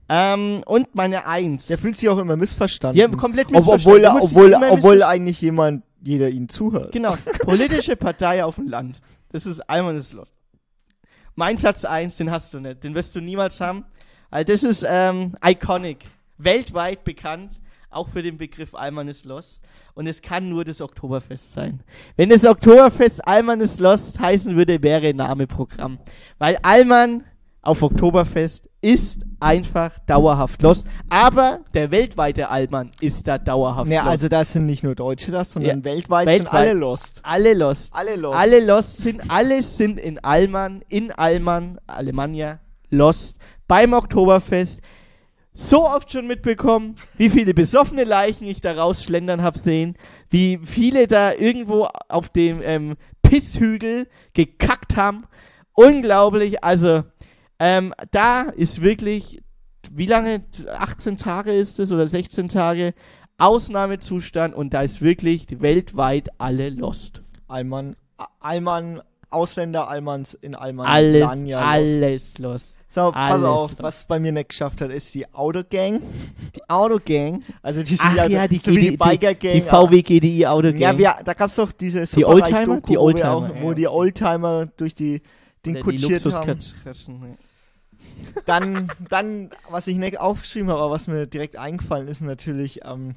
Ähm, und meine Eins. Der fühlt sich auch immer missverstanden. Ja, komplett missverstanden. Obwohl, obwohl, obwohl eigentlich jemand, jeder ihn zuhört. Genau. Politische Partei auf dem Land. Das ist einmal ist los. Mein Platz 1, den hast du nicht. Den wirst du niemals haben. Also das ist ähm, iconic. Weltweit bekannt. Auch für den Begriff Alman ist Lost. Und es kann nur das Oktoberfest sein. Wenn das Oktoberfest Alman ist Lost heißen würde, wäre Name Programm. Weil Alman auf Oktoberfest ist einfach dauerhaft lost. Aber der weltweite Allmann ist da dauerhaft ja, lost. Also da sind nicht nur Deutsche das, sondern ja, weltweit, weltweit, sind alle lost. Alle lost. Alle lost. Alle lost sind, alle sind in Allmann, in Allmann, Alemannia, lost. Beim Oktoberfest. So oft schon mitbekommen, wie viele besoffene Leichen ich da rausschlendern hab sehen, wie viele da irgendwo auf dem ähm, Pisshügel gekackt haben. Unglaublich, also ähm, da ist wirklich, wie lange? 18 Tage ist es oder 16 Tage? Ausnahmezustand und da ist wirklich weltweit alle lost. Allmann, Allmann, Ausländer, Allmanns in Allmann. Alles, Lanja alles lost. So, pass alles auf, lost. was bei mir nicht geschafft hat, ist die Autogang. Die Autogang? Also die sind Ach, ja, ja die, so die, die Biker-Gang. Die, die VW GDI Autogang. Ja, wir, da gab's doch diese die Oldtimer, die Oldtimer, wo, auch, wo ja. die Oldtimer durch die den kutschiert haben. Dann, dann, was ich nicht aufgeschrieben habe, aber was mir direkt eingefallen ist, natürlich ähm,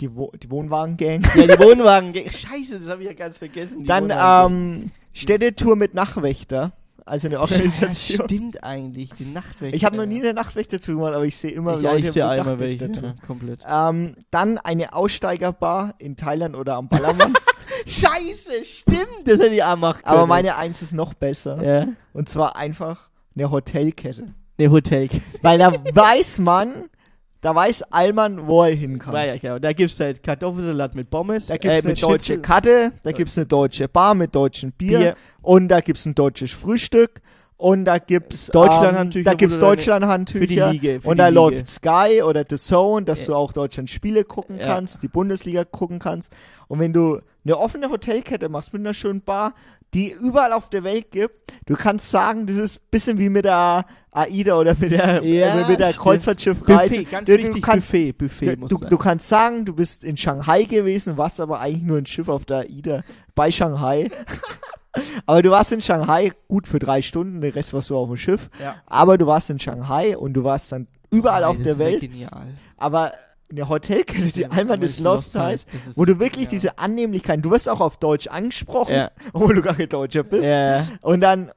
die, Wo die Wohnwagen-Gang. Ja, die Wohnwagen-Gang. Scheiße, das habe ich ja ganz vergessen. Dann ähm, Städtetour mit Nachwächter. also eine Organisation. Ja, stimmt eigentlich, die Nachtwächter. Ich habe noch nie eine Nachtwächter gemacht, aber ich sehe immer ich, Leute, ich sehe einmal welche, ja, komplett. Ähm, dann eine Aussteigerbar in Thailand oder am Ballermann. Scheiße, stimmt, das hätte ich auch machen können. Aber meine Eins ist noch besser. Ja. Und zwar einfach eine Hotelkette. Eine Hotelkette. Weil da weiß man, da weiß Allmann, wo er hin kann. Ja, genau. Da gibt es halt Kartoffelsalat mit Pommes. Da gibt es äh, eine deutsche Schnitzel. Karte, da gibt es eine deutsche Bar mit deutschem Bier, Bier. und da gibt es ein deutsches Frühstück und da gibt's Deutschlandhandtücher. Ähm, da gibt's Deutschlandhandtücher. Für die Liga. Und da Liga. läuft Sky oder The Zone, dass ja. du auch Deutschland Spiele gucken ja. kannst, die Bundesliga gucken kannst. Und wenn du eine offene Hotelkette machst mit einer schönen Bar, die überall auf der Welt gibt, du kannst sagen, das ist ein bisschen wie mit der AIDA oder mit der, ja, äh, mit der Kreuzfahrtschiffreise. Buffet, ganz du, wichtig, du kannst, Buffet, Buffet du, du, kannst sagen, du bist in Shanghai gewesen, warst aber eigentlich nur ein Schiff auf der AIDA bei Shanghai. Aber du warst in Shanghai gut für drei Stunden, der Rest warst du auf dem Schiff. Ja. Aber du warst in Shanghai und du warst dann überall oh, auf der Welt. Genial. Aber eine Hotelkette, die ja, einmal das Lost heißt, wo du wirklich ja. diese Annehmlichkeit, du wirst auch auf Deutsch angesprochen, ja. obwohl du gar kein Deutscher bist. Und dann,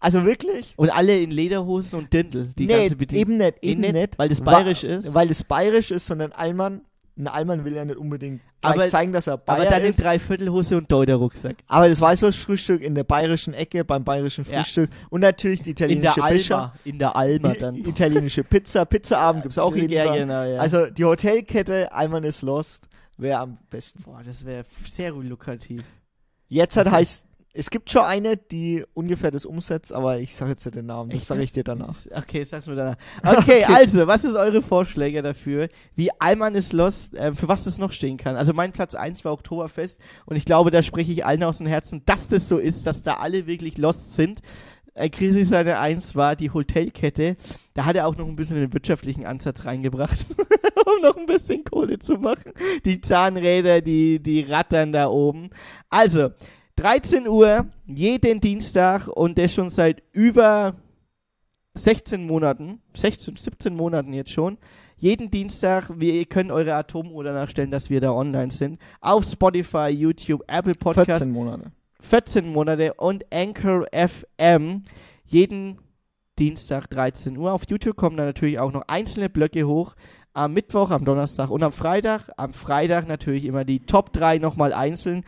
also wirklich. Und alle in Lederhosen und Dirndl, die nee, ganze Bedienung. eben nicht, eben nicht, nicht, weil das bayerisch ist. Weil das bayerisch ist, sondern Allmann ein Allmann will ja nicht unbedingt aber, zeigen, dass er Bayer Aber dann in Dreiviertelhose und Deuter-Rucksack. Aber das Weißwurstfrühstück in der bayerischen Ecke, beim bayerischen Frühstück. Ja. Und natürlich die italienische in der Alma, In der Alma dann. italienische Pizza. Pizzaabend gibt es auch jeden ja, genau, ja. Also die Hotelkette, Allmann ist lost, wäre am besten. Boah, das wäre sehr lukrativ. Jetzt hat heißt es gibt schon eine, die ungefähr das umsetzt, aber ich sage jetzt den Namen. Das sage ich dir danach. Okay, sag's mir danach. Okay, okay, also, was ist eure Vorschläge dafür, wie Allmann ist Lost, äh, für was das noch stehen kann? Also mein Platz 1 war Oktoberfest und ich glaube, da spreche ich allen aus dem Herzen, dass das so ist, dass da alle wirklich Lost sind. Äh, Krise seine 1 war die Hotelkette. Da hat er auch noch ein bisschen den wirtschaftlichen Ansatz reingebracht, um noch ein bisschen Kohle zu machen. Die Zahnräder, die, die rattern da oben. Also, 13 Uhr, jeden Dienstag und das schon seit über 16 Monaten, 16, 17 Monaten jetzt schon. Jeden Dienstag, wir können eure Atomuhr danach stellen, dass wir da online sind. Auf Spotify, YouTube, Apple Podcasts. 14 Monate. 14 Monate und Anchor FM. Jeden Dienstag 13 Uhr. Auf YouTube kommen dann natürlich auch noch einzelne Blöcke hoch. Am Mittwoch, am Donnerstag und am Freitag. Am Freitag natürlich immer die Top 3 nochmal einzeln.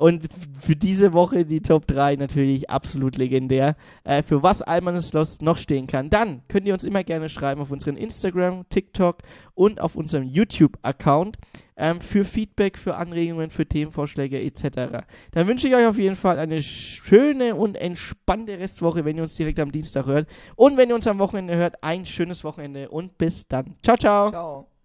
Und für diese Woche die Top 3 natürlich absolut legendär. Äh, für was Almanes Lost noch stehen kann. Dann könnt ihr uns immer gerne schreiben auf unseren Instagram, TikTok und auf unserem YouTube-Account ähm, für Feedback, für Anregungen, für Themenvorschläge etc. Dann wünsche ich euch auf jeden Fall eine schöne und entspannte Restwoche, wenn ihr uns direkt am Dienstag hört. Und wenn ihr uns am Wochenende hört, ein schönes Wochenende und bis dann. Ciao, ciao. Ciao.